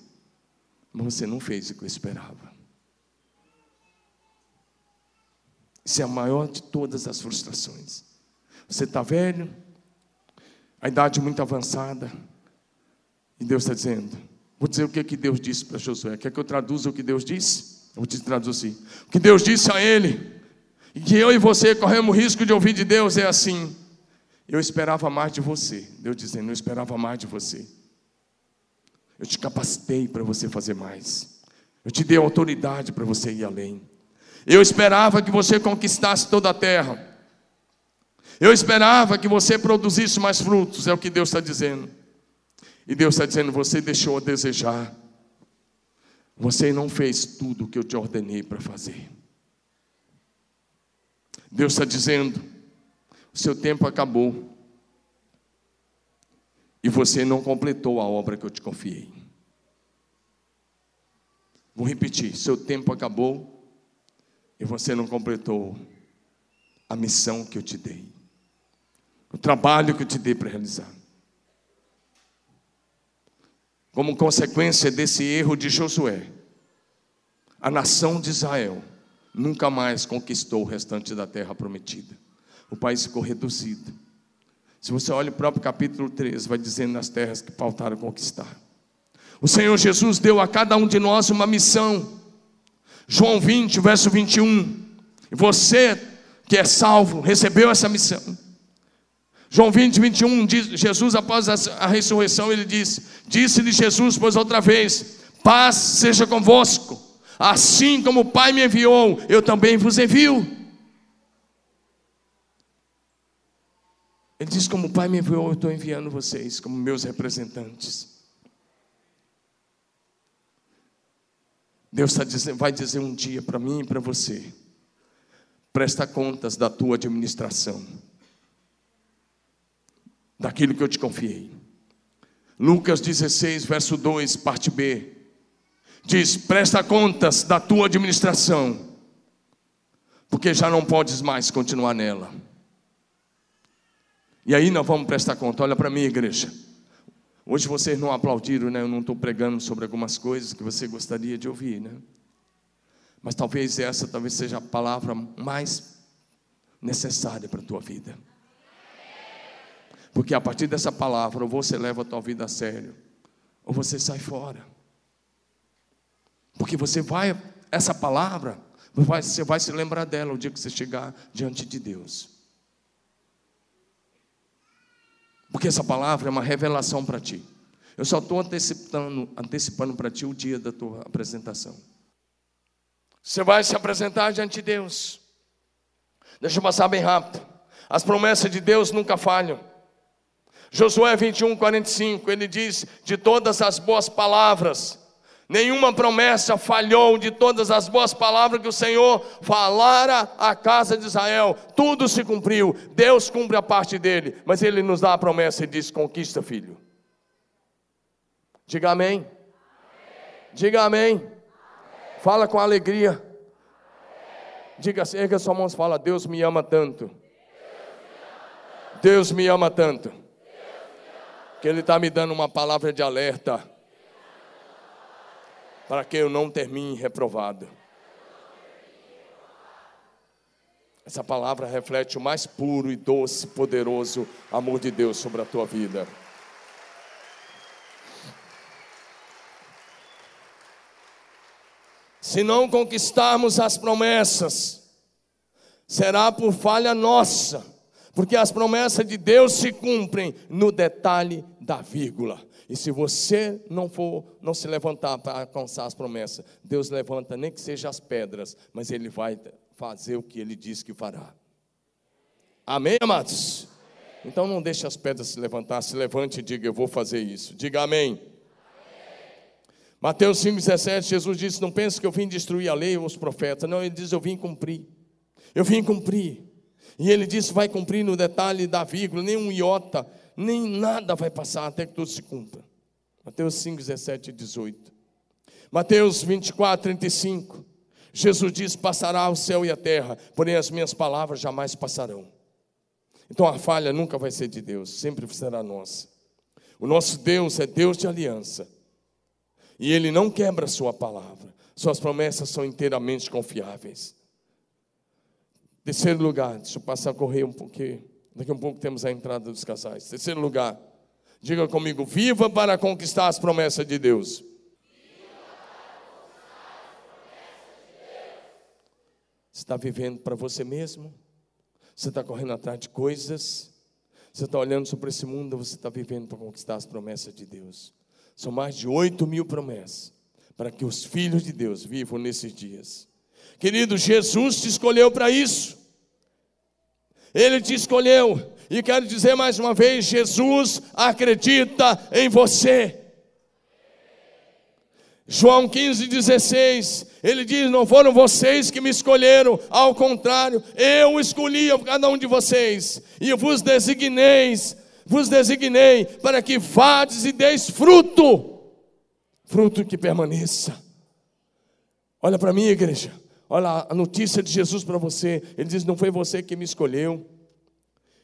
mas você não fez o que eu esperava. Isso é a maior de todas as frustrações. Você está velho, a idade muito avançada, e Deus está dizendo: Vou dizer o que, que Deus disse para Josué. Quer que eu traduza o que Deus disse? Eu vou te traduzir. O que Deus disse a ele, e que eu e você corremos risco de ouvir de Deus, é assim: Eu esperava mais de você. Deus dizendo: Eu esperava mais de você. Eu te capacitei para você fazer mais. Eu te dei autoridade para você ir além. Eu esperava que você conquistasse toda a terra. Eu esperava que você produzisse mais frutos, é o que Deus está dizendo. E Deus está dizendo: você deixou a desejar. Você não fez tudo o que eu te ordenei para fazer. Deus está dizendo: o seu tempo acabou. E você não completou a obra que eu te confiei. Vou repetir: seu tempo acabou e você não completou a missão que eu te dei, o trabalho que eu te dei para realizar. Como consequência desse erro de Josué, a nação de Israel nunca mais conquistou o restante da terra prometida. O país ficou reduzido. Se você olha o próprio capítulo 13, vai dizendo nas terras que faltaram conquistar. O Senhor Jesus deu a cada um de nós uma missão. João 20, verso 21. Você que é salvo, recebeu essa missão. João 20, 21, diz, Jesus após a, ressurreição, ele disse: Disse-lhe Jesus, pois outra vez, paz seja convosco, assim como o Pai me enviou, eu também vos envio. Ele diz: Como o Pai me enviou, eu estou enviando vocês como meus representantes. Deus tá dizendo, vai dizer um dia para mim e para você: presta contas da tua administração, daquilo que eu te confiei. Lucas 16, verso 2, parte B, diz: presta contas da tua administração, porque já não podes mais continuar nela. E aí nós vamos prestar conta. Olha para mim, igreja. Hoje vocês não aplaudiram, né? Eu não estou pregando sobre algumas coisas que você gostaria de ouvir, né? Mas talvez essa talvez seja a palavra mais necessária para a tua vida. Porque a partir dessa palavra, ou você leva a tua vida a sério, ou você sai fora. Porque você vai, essa palavra, você vai se lembrar dela o dia que você chegar diante de Deus. Porque essa palavra é uma revelação para ti. Eu só estou antecipando, antecipando para ti o dia da tua apresentação. Você vai se apresentar diante de Deus. Deixa eu passar bem rápido. As promessas de Deus nunca falham. Josué 21, 45, ele diz: De todas as boas palavras Nenhuma promessa falhou de todas as boas palavras que o Senhor falara à casa de Israel. Tudo se cumpriu. Deus cumpre a parte dele, mas ele nos dá a promessa e diz: "Conquista, filho". Diga amém. Diga amém. Fala com alegria. Diga, erga sua mão e fala: Deus me ama tanto. Deus me ama tanto. Que Ele está me dando uma palavra de alerta para que eu não termine reprovado. Essa palavra reflete o mais puro e doce, poderoso amor de Deus sobre a tua vida. Se não conquistarmos as promessas, será por falha nossa, porque as promessas de Deus se cumprem no detalhe da vírgula. E se você não for, não se levantar para alcançar as promessas, Deus levanta nem que seja as pedras, mas Ele vai fazer o que Ele diz que fará. Amém, amados? Então não deixe as pedras se levantar, se levante e diga: Eu vou fazer isso. Diga amém. amém. Mateus 5,17, Jesus disse: Não pense que eu vim destruir a lei ou os profetas. Não, ele diz: Eu vim cumprir. Eu vim cumprir. E ele disse: vai cumprir no detalhe da vírgula, nem um iota, nem nada vai passar até que tudo se cumpra. Mateus 5, 17 e 18. Mateus 24, 35. Jesus diz: Passará o céu e a terra, porém as minhas palavras jamais passarão. Então a falha nunca vai ser de Deus, sempre será nossa. O nosso Deus é Deus de aliança. E Ele não quebra a Sua palavra. Suas promessas são inteiramente confiáveis. Terceiro lugar, deixa eu passar a correr um pouquinho. Daqui a um pouco temos a entrada dos casais. Terceiro lugar, diga comigo: viva para conquistar as promessas de Deus. Você está vivendo para você mesmo? Você está correndo atrás de coisas? Você está olhando sobre esse mundo? Você está vivendo para conquistar as promessas de Deus? São mais de 8 mil promessas para que os filhos de Deus vivam nesses dias. Querido, Jesus te escolheu para isso. Ele te escolheu. E quero dizer mais uma vez: Jesus acredita em você. João 15, 16, ele diz: Não foram vocês que me escolheram, ao contrário, eu escolhi cada um de vocês, e vos designei, vos designei para que vades e deis fruto, fruto que permaneça. Olha para mim, igreja, olha a notícia de Jesus para você. Ele diz: Não foi você que me escolheu,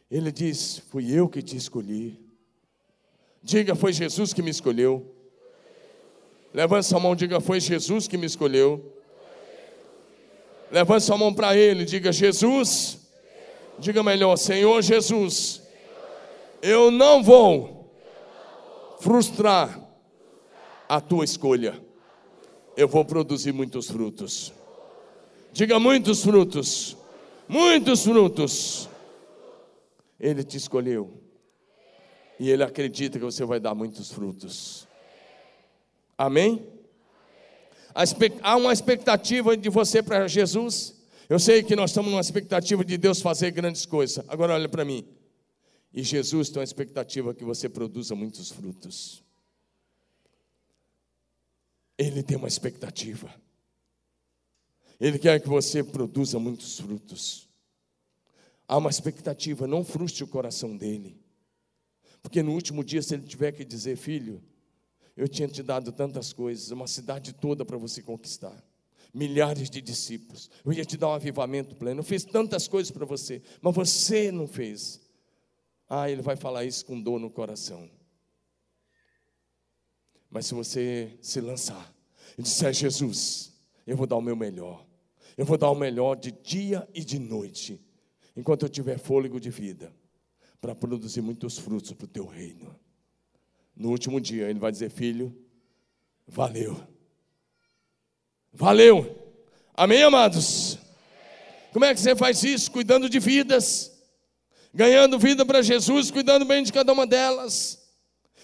ele diz: Fui eu que te escolhi. Diga, foi Jesus que me escolheu. Levante sua mão, diga: Foi Jesus que me escolheu. Levante sua mão para Ele, diga: Jesus. Diga melhor: Senhor Jesus, eu não vou frustrar a tua escolha. Eu vou produzir muitos frutos. Diga muitos frutos. Muitos frutos. Ele te escolheu. E Ele acredita que você vai dar muitos frutos. Amém? Há uma expectativa de você para Jesus. Eu sei que nós estamos numa expectativa de Deus fazer grandes coisas. Agora olha para mim. E Jesus tem uma expectativa que você produza muitos frutos. Ele tem uma expectativa. Ele quer que você produza muitos frutos. Há uma expectativa, não frustre o coração dele. Porque no último dia, se ele tiver que dizer, filho, eu tinha te dado tantas coisas, uma cidade toda para você conquistar, milhares de discípulos. Eu ia te dar um avivamento pleno. Eu fiz tantas coisas para você, mas você não fez. Ah, ele vai falar isso com dor no coração. Mas se você se lançar e disser, Jesus, eu vou dar o meu melhor. Eu vou dar o melhor de dia e de noite, enquanto eu tiver fôlego de vida, para produzir muitos frutos para o teu reino. No último dia, ele vai dizer: Filho, valeu. Valeu. Amém, amados? Como é que você faz isso? Cuidando de vidas, ganhando vida para Jesus, cuidando bem de cada uma delas,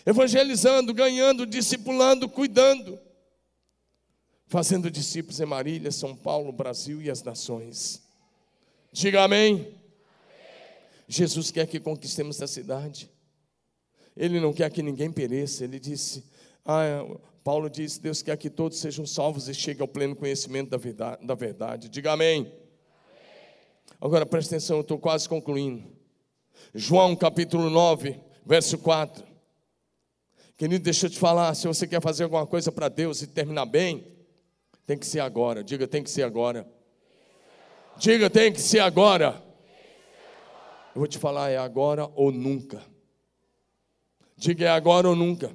evangelizando, ganhando, discipulando, cuidando, fazendo discípulos em Marília, São Paulo, Brasil e as nações. Diga amém. amém. Jesus quer que conquistemos a cidade. Ele não quer que ninguém pereça. Ele disse, ah, Paulo disse, Deus quer que todos sejam salvos e cheguem ao pleno conhecimento da verdade. Da verdade. Diga amém. amém. Agora preste atenção, eu estou quase concluindo. João capítulo 9, verso 4. Querido, deixa eu te falar, se você quer fazer alguma coisa para Deus e terminar bem, tem que ser agora. Diga, tem que ser agora. Diga, tem que ser agora. Eu vou te falar, é agora ou nunca. Diga é agora ou nunca.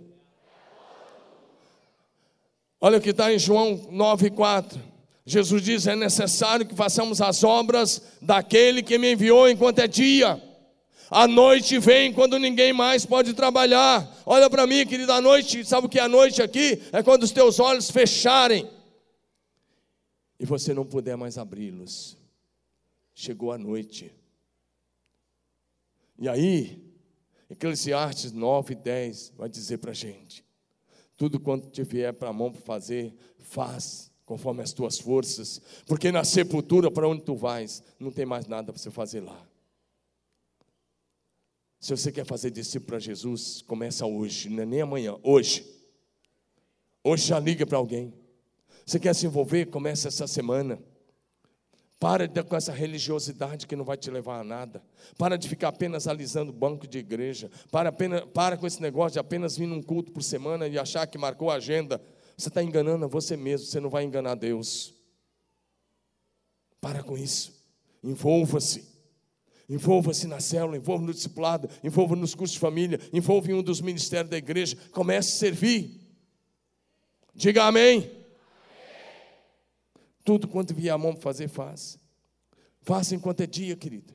Olha o que está em João 9,4. Jesus diz: é necessário que façamos as obras daquele que me enviou enquanto é dia. A noite vem quando ninguém mais pode trabalhar. Olha para mim, querida, a noite, sabe o que é a noite aqui? É quando os teus olhos fecharem e você não puder mais abri-los. Chegou a noite. E aí, Eclesiastes 9, 10 vai dizer para a gente: tudo quanto te vier para a mão para fazer, faz conforme as tuas forças, porque na sepultura para onde tu vais, não tem mais nada para você fazer lá. Se você quer fazer discípulo para Jesus, começa hoje, não é nem amanhã, hoje. Hoje já liga para alguém. Você quer se envolver? Começa essa semana. Para de, com essa religiosidade que não vai te levar a nada. Para de ficar apenas alisando banco de igreja. Para, apenas, para com esse negócio de apenas vir num culto por semana e achar que marcou a agenda. Você está enganando a você mesmo, você não vai enganar Deus. Para com isso. Envolva-se. Envolva-se na célula, envolva no discipulado, envolva nos cursos de família, envolva em um dos ministérios da igreja. Comece a servir. Diga amém. Tudo quanto vier a mão fazer, faça. Faça enquanto é dia, querido.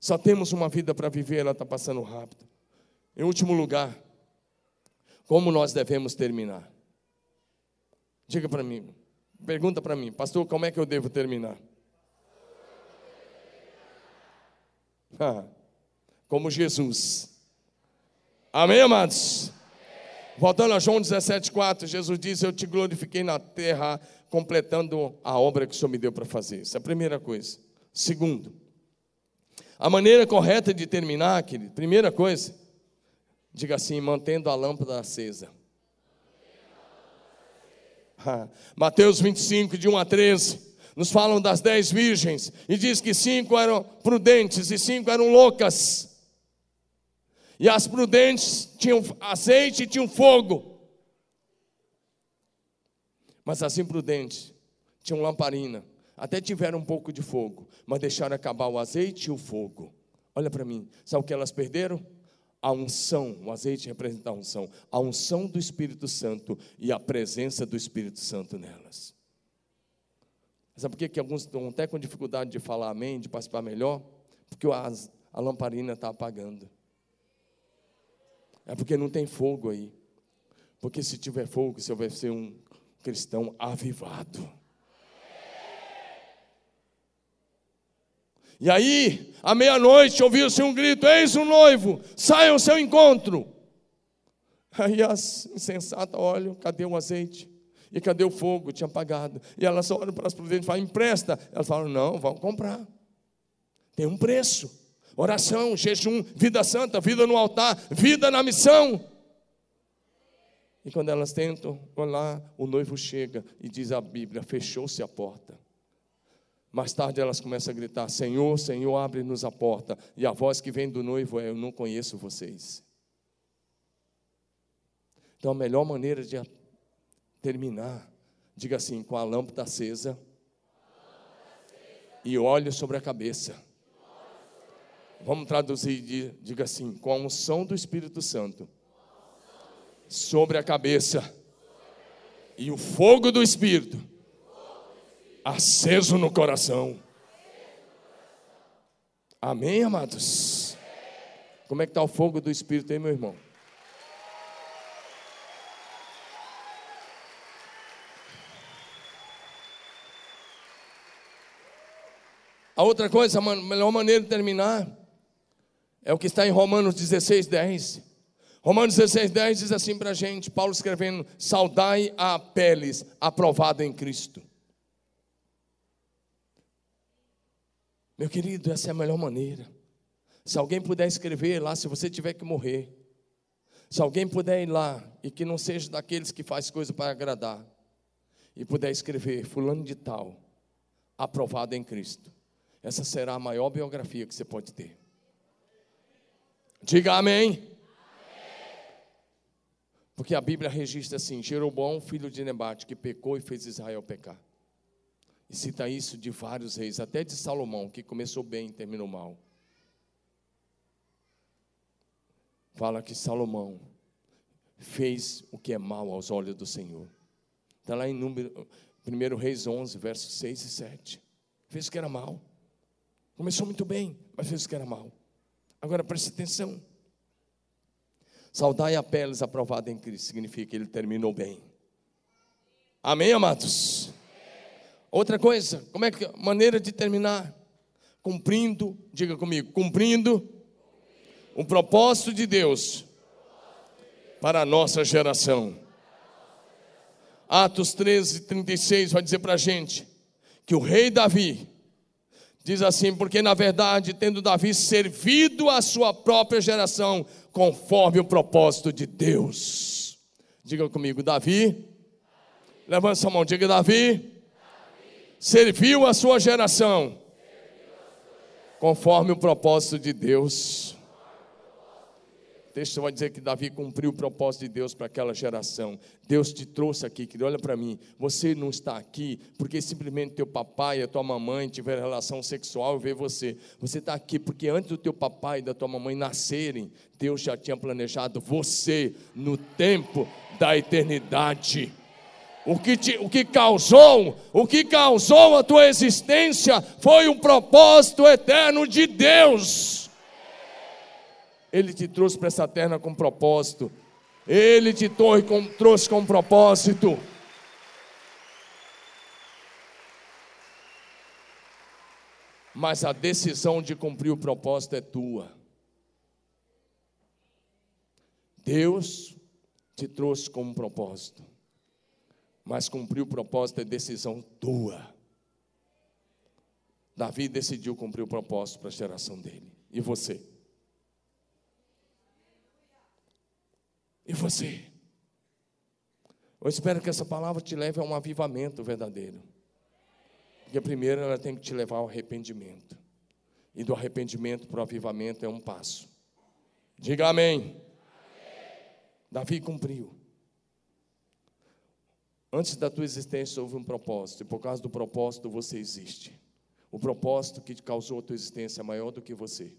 Só temos uma vida para viver, ela está passando rápido. Em último lugar, como nós devemos terminar? Diga para mim, pergunta para mim, pastor, como é que eu devo terminar? Ah, <laughs> como Jesus. Amém, amados? Voltando a João 17,4, Jesus diz: Eu te glorifiquei na terra, completando a obra que o Senhor me deu para fazer. Essa é a primeira coisa. Segundo, a maneira correta de terminar, querido, primeira coisa, diga assim: mantendo a lâmpada acesa. <laughs> Mateus 25, de 1 a 13, nos falam das dez virgens, e diz que cinco eram prudentes e cinco eram loucas. E as prudentes tinham azeite e tinham fogo. Mas as imprudentes tinham lamparina. Até tiveram um pouco de fogo, mas deixaram acabar o azeite e o fogo. Olha para mim, sabe o que elas perderam? A unção, o azeite representa a unção, a unção do Espírito Santo e a presença do Espírito Santo nelas. Sabe por que, que alguns estão até com dificuldade de falar amém, de participar melhor? Porque a, a lamparina está apagando. É porque não tem fogo aí. Porque se tiver fogo, você vai ser um cristão avivado. E aí, à meia-noite, ouviu-se um grito: Eis um noivo, saiam ao seu encontro. Aí as insensatas olham: cadê o azeite? E cadê o fogo? Tinha apagado. E elas olham para as prudentes e falam: empresta. Elas falam: não, vamos comprar. Tem um preço oração, jejum, vida santa, vida no altar, vida na missão. E quando elas tentam, lá o noivo chega e diz a Bíblia: fechou-se a porta. Mais tarde elas começam a gritar: Senhor, Senhor, abre-nos a porta. E a voz que vem do noivo é: Eu não conheço vocês. Então a melhor maneira de terminar, diga assim, com a lâmpada acesa e óleo sobre a cabeça. Vamos traduzir, diga assim: com a unção do Espírito Santo sobre a cabeça e o fogo do Espírito aceso no coração. Amém, amados? Como é que está o fogo do Espírito aí, meu irmão? A outra coisa, a melhor maneira de terminar é o que está em Romanos 16, 10. Romanos 16, 10 diz assim para a gente, Paulo escrevendo: Saudai a Peles, aprovada em Cristo. Meu querido, essa é a melhor maneira. Se alguém puder escrever lá, se você tiver que morrer, se alguém puder ir lá e que não seja daqueles que faz coisa para agradar, e puder escrever fulano de tal, aprovado em Cristo, essa será a maior biografia que você pode ter. Diga amém. Porque a Bíblia registra assim: Jeroboão, filho de Nebate, que pecou e fez Israel pecar. E cita isso de vários reis, até de Salomão, que começou bem e terminou mal. Fala que Salomão fez o que é mal aos olhos do Senhor. Está lá em número, 1 Reis 11, versos 6 e 7. Fez o que era mal. Começou muito bem, mas fez o que era mal. Agora preste atenção. Saudai a peles aprovada em Cristo significa que ele terminou bem. Amém, amados? Outra coisa, como é que maneira de terminar? Cumprindo, diga comigo, cumprindo o propósito de Deus para a nossa geração. Atos 13, 36 vai dizer para a gente que o rei Davi Diz assim: porque na verdade, tendo Davi servido a sua própria geração, conforme o propósito de Deus. Diga comigo, Davi. Levanta sua mão, diga Davi. Davi. serviu a sua geração conforme o propósito de Deus. Texto vai dizer que Davi cumpriu o propósito de Deus para aquela geração. Deus te trouxe aqui, querido. Olha para mim. Você não está aqui porque simplesmente teu papai e a tua mamãe tiveram relação sexual e veio você. Você está aqui porque antes do teu papai e da tua mamãe nascerem, Deus já tinha planejado você no tempo da eternidade. O que, te, o que causou, o que causou a tua existência foi um propósito eterno de Deus. Ele te trouxe para essa terra com propósito. Ele te trouxe com propósito. Mas a decisão de cumprir o propósito é tua. Deus te trouxe com propósito. Mas cumprir o propósito é decisão tua. Davi decidiu cumprir o propósito para a geração dele. E você? E você? Eu espero que essa palavra te leve a um avivamento verdadeiro. Porque primeiro ela tem que te levar ao arrependimento. E do arrependimento para o avivamento é um passo. Diga amém. amém. Davi cumpriu. Antes da tua existência houve um propósito, e por causa do propósito você existe. O propósito que causou a tua existência é maior do que você.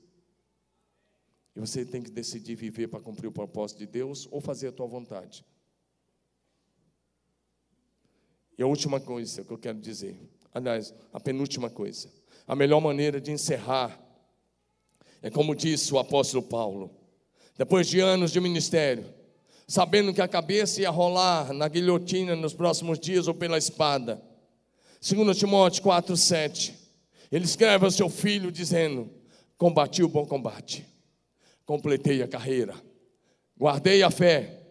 E você tem que decidir viver para cumprir o propósito de Deus ou fazer a tua vontade. E a última coisa que eu quero dizer, aliás, a penúltima coisa, a melhor maneira de encerrar é como disse o apóstolo Paulo, depois de anos de ministério, sabendo que a cabeça ia rolar na guilhotina nos próximos dias ou pela espada. 2 Timóteo 4, 7. Ele escreve ao seu filho dizendo: Combati o bom combate, completei a carreira, guardei a fé.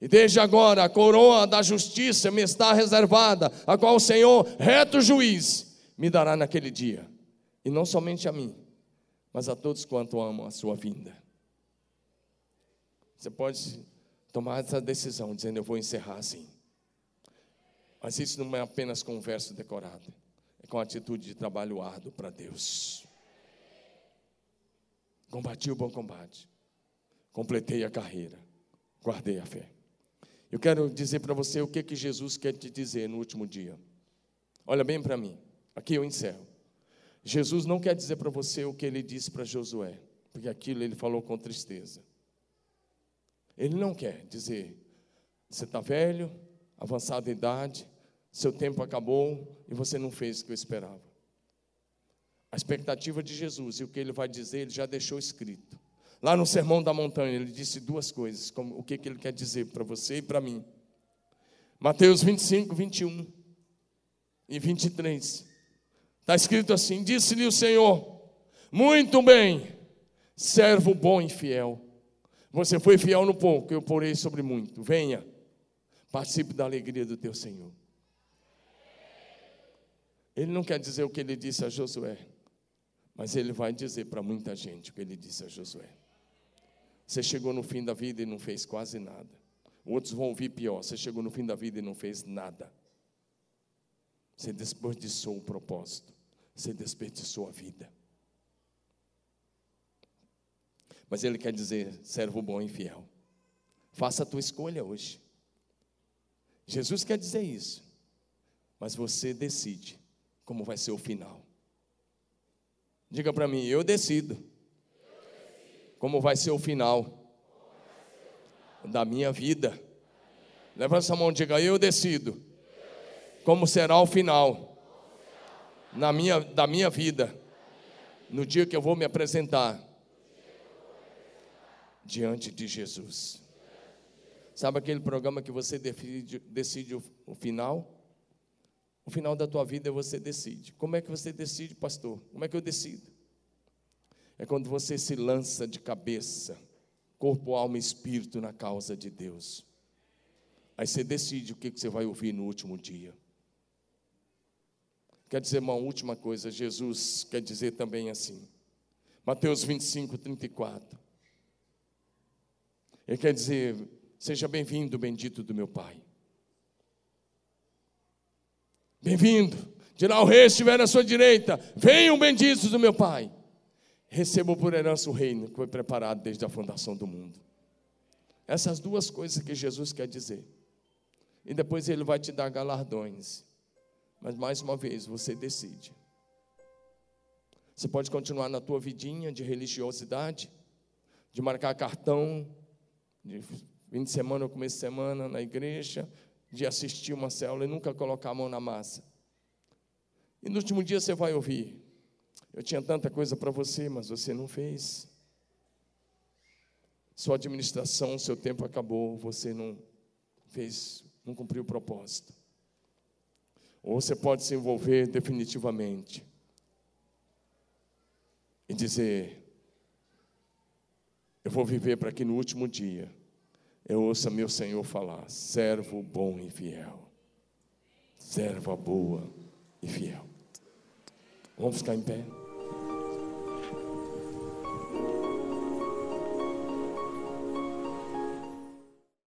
E desde agora a coroa da justiça me está reservada, a qual o Senhor, reto juiz, me dará naquele dia. E não somente a mim, mas a todos quanto amam a sua vinda. Você pode tomar essa decisão, dizendo: Eu vou encerrar assim. Mas isso não é apenas com um verso decorado, é com atitude de trabalho árduo para Deus. Combati o bom combate, completei a carreira, guardei a fé. Eu quero dizer para você o que, que Jesus quer te dizer no último dia. Olha bem para mim, aqui eu encerro. Jesus não quer dizer para você o que ele disse para Josué, porque aquilo ele falou com tristeza. Ele não quer dizer, você está velho, avançada idade, seu tempo acabou e você não fez o que eu esperava. A expectativa de Jesus e o que ele vai dizer, ele já deixou escrito. Lá no Sermão da Montanha, ele disse duas coisas, como, o que, que ele quer dizer para você e para mim. Mateus 25, 21 e 23. Está escrito assim: Disse-lhe o Senhor, muito bem, servo bom e fiel. Você foi fiel no pouco, eu porei sobre muito. Venha, participe da alegria do teu Senhor. Ele não quer dizer o que ele disse a Josué, mas ele vai dizer para muita gente o que ele disse a Josué. Você chegou no fim da vida e não fez quase nada. Outros vão ouvir pior. Você chegou no fim da vida e não fez nada. Você desperdiçou o propósito. Você desperdiçou a vida. Mas ele quer dizer, servo bom e fiel. Faça a tua escolha hoje. Jesus quer dizer isso. Mas você decide como vai ser o final. Diga para mim, eu decido. Como vai ser o final da minha vida. Levanta essa mão e diga, eu decido. Como será o final na minha, da minha vida. No dia que eu vou me apresentar diante de Jesus. Sabe aquele programa que você decide, decide o, o, final? O final da tua vida você decide. Como é que você decide, pastor? Como é que eu decido? É quando você se lança de cabeça, corpo, alma e espírito na causa de Deus. Aí você decide o que você vai ouvir no último dia. Quer dizer uma última coisa, Jesus quer dizer também assim. Mateus 25, 34. Ele quer dizer: Seja bem-vindo, bendito do meu Pai. Bem-vindo. Dirá o rei estiver à sua direita: Venham benditos do meu Pai. Recebam por herança o reino que foi preparado desde a fundação do mundo. Essas duas coisas que Jesus quer dizer. E depois ele vai te dar galardões. Mas mais uma vez, você decide. Você pode continuar na tua vidinha de religiosidade, de marcar cartão, de fim de semana ou começo de semana na igreja, de assistir uma célula e nunca colocar a mão na massa. E no último dia você vai ouvir: Eu tinha tanta coisa para você, mas você não fez. Sua administração, seu tempo acabou, você não fez, não cumpriu o propósito. Ou você pode se envolver definitivamente e dizer: Eu vou viver para que no último dia eu ouça meu Senhor falar: servo bom e fiel, serva boa e fiel. Vamos ficar em pé.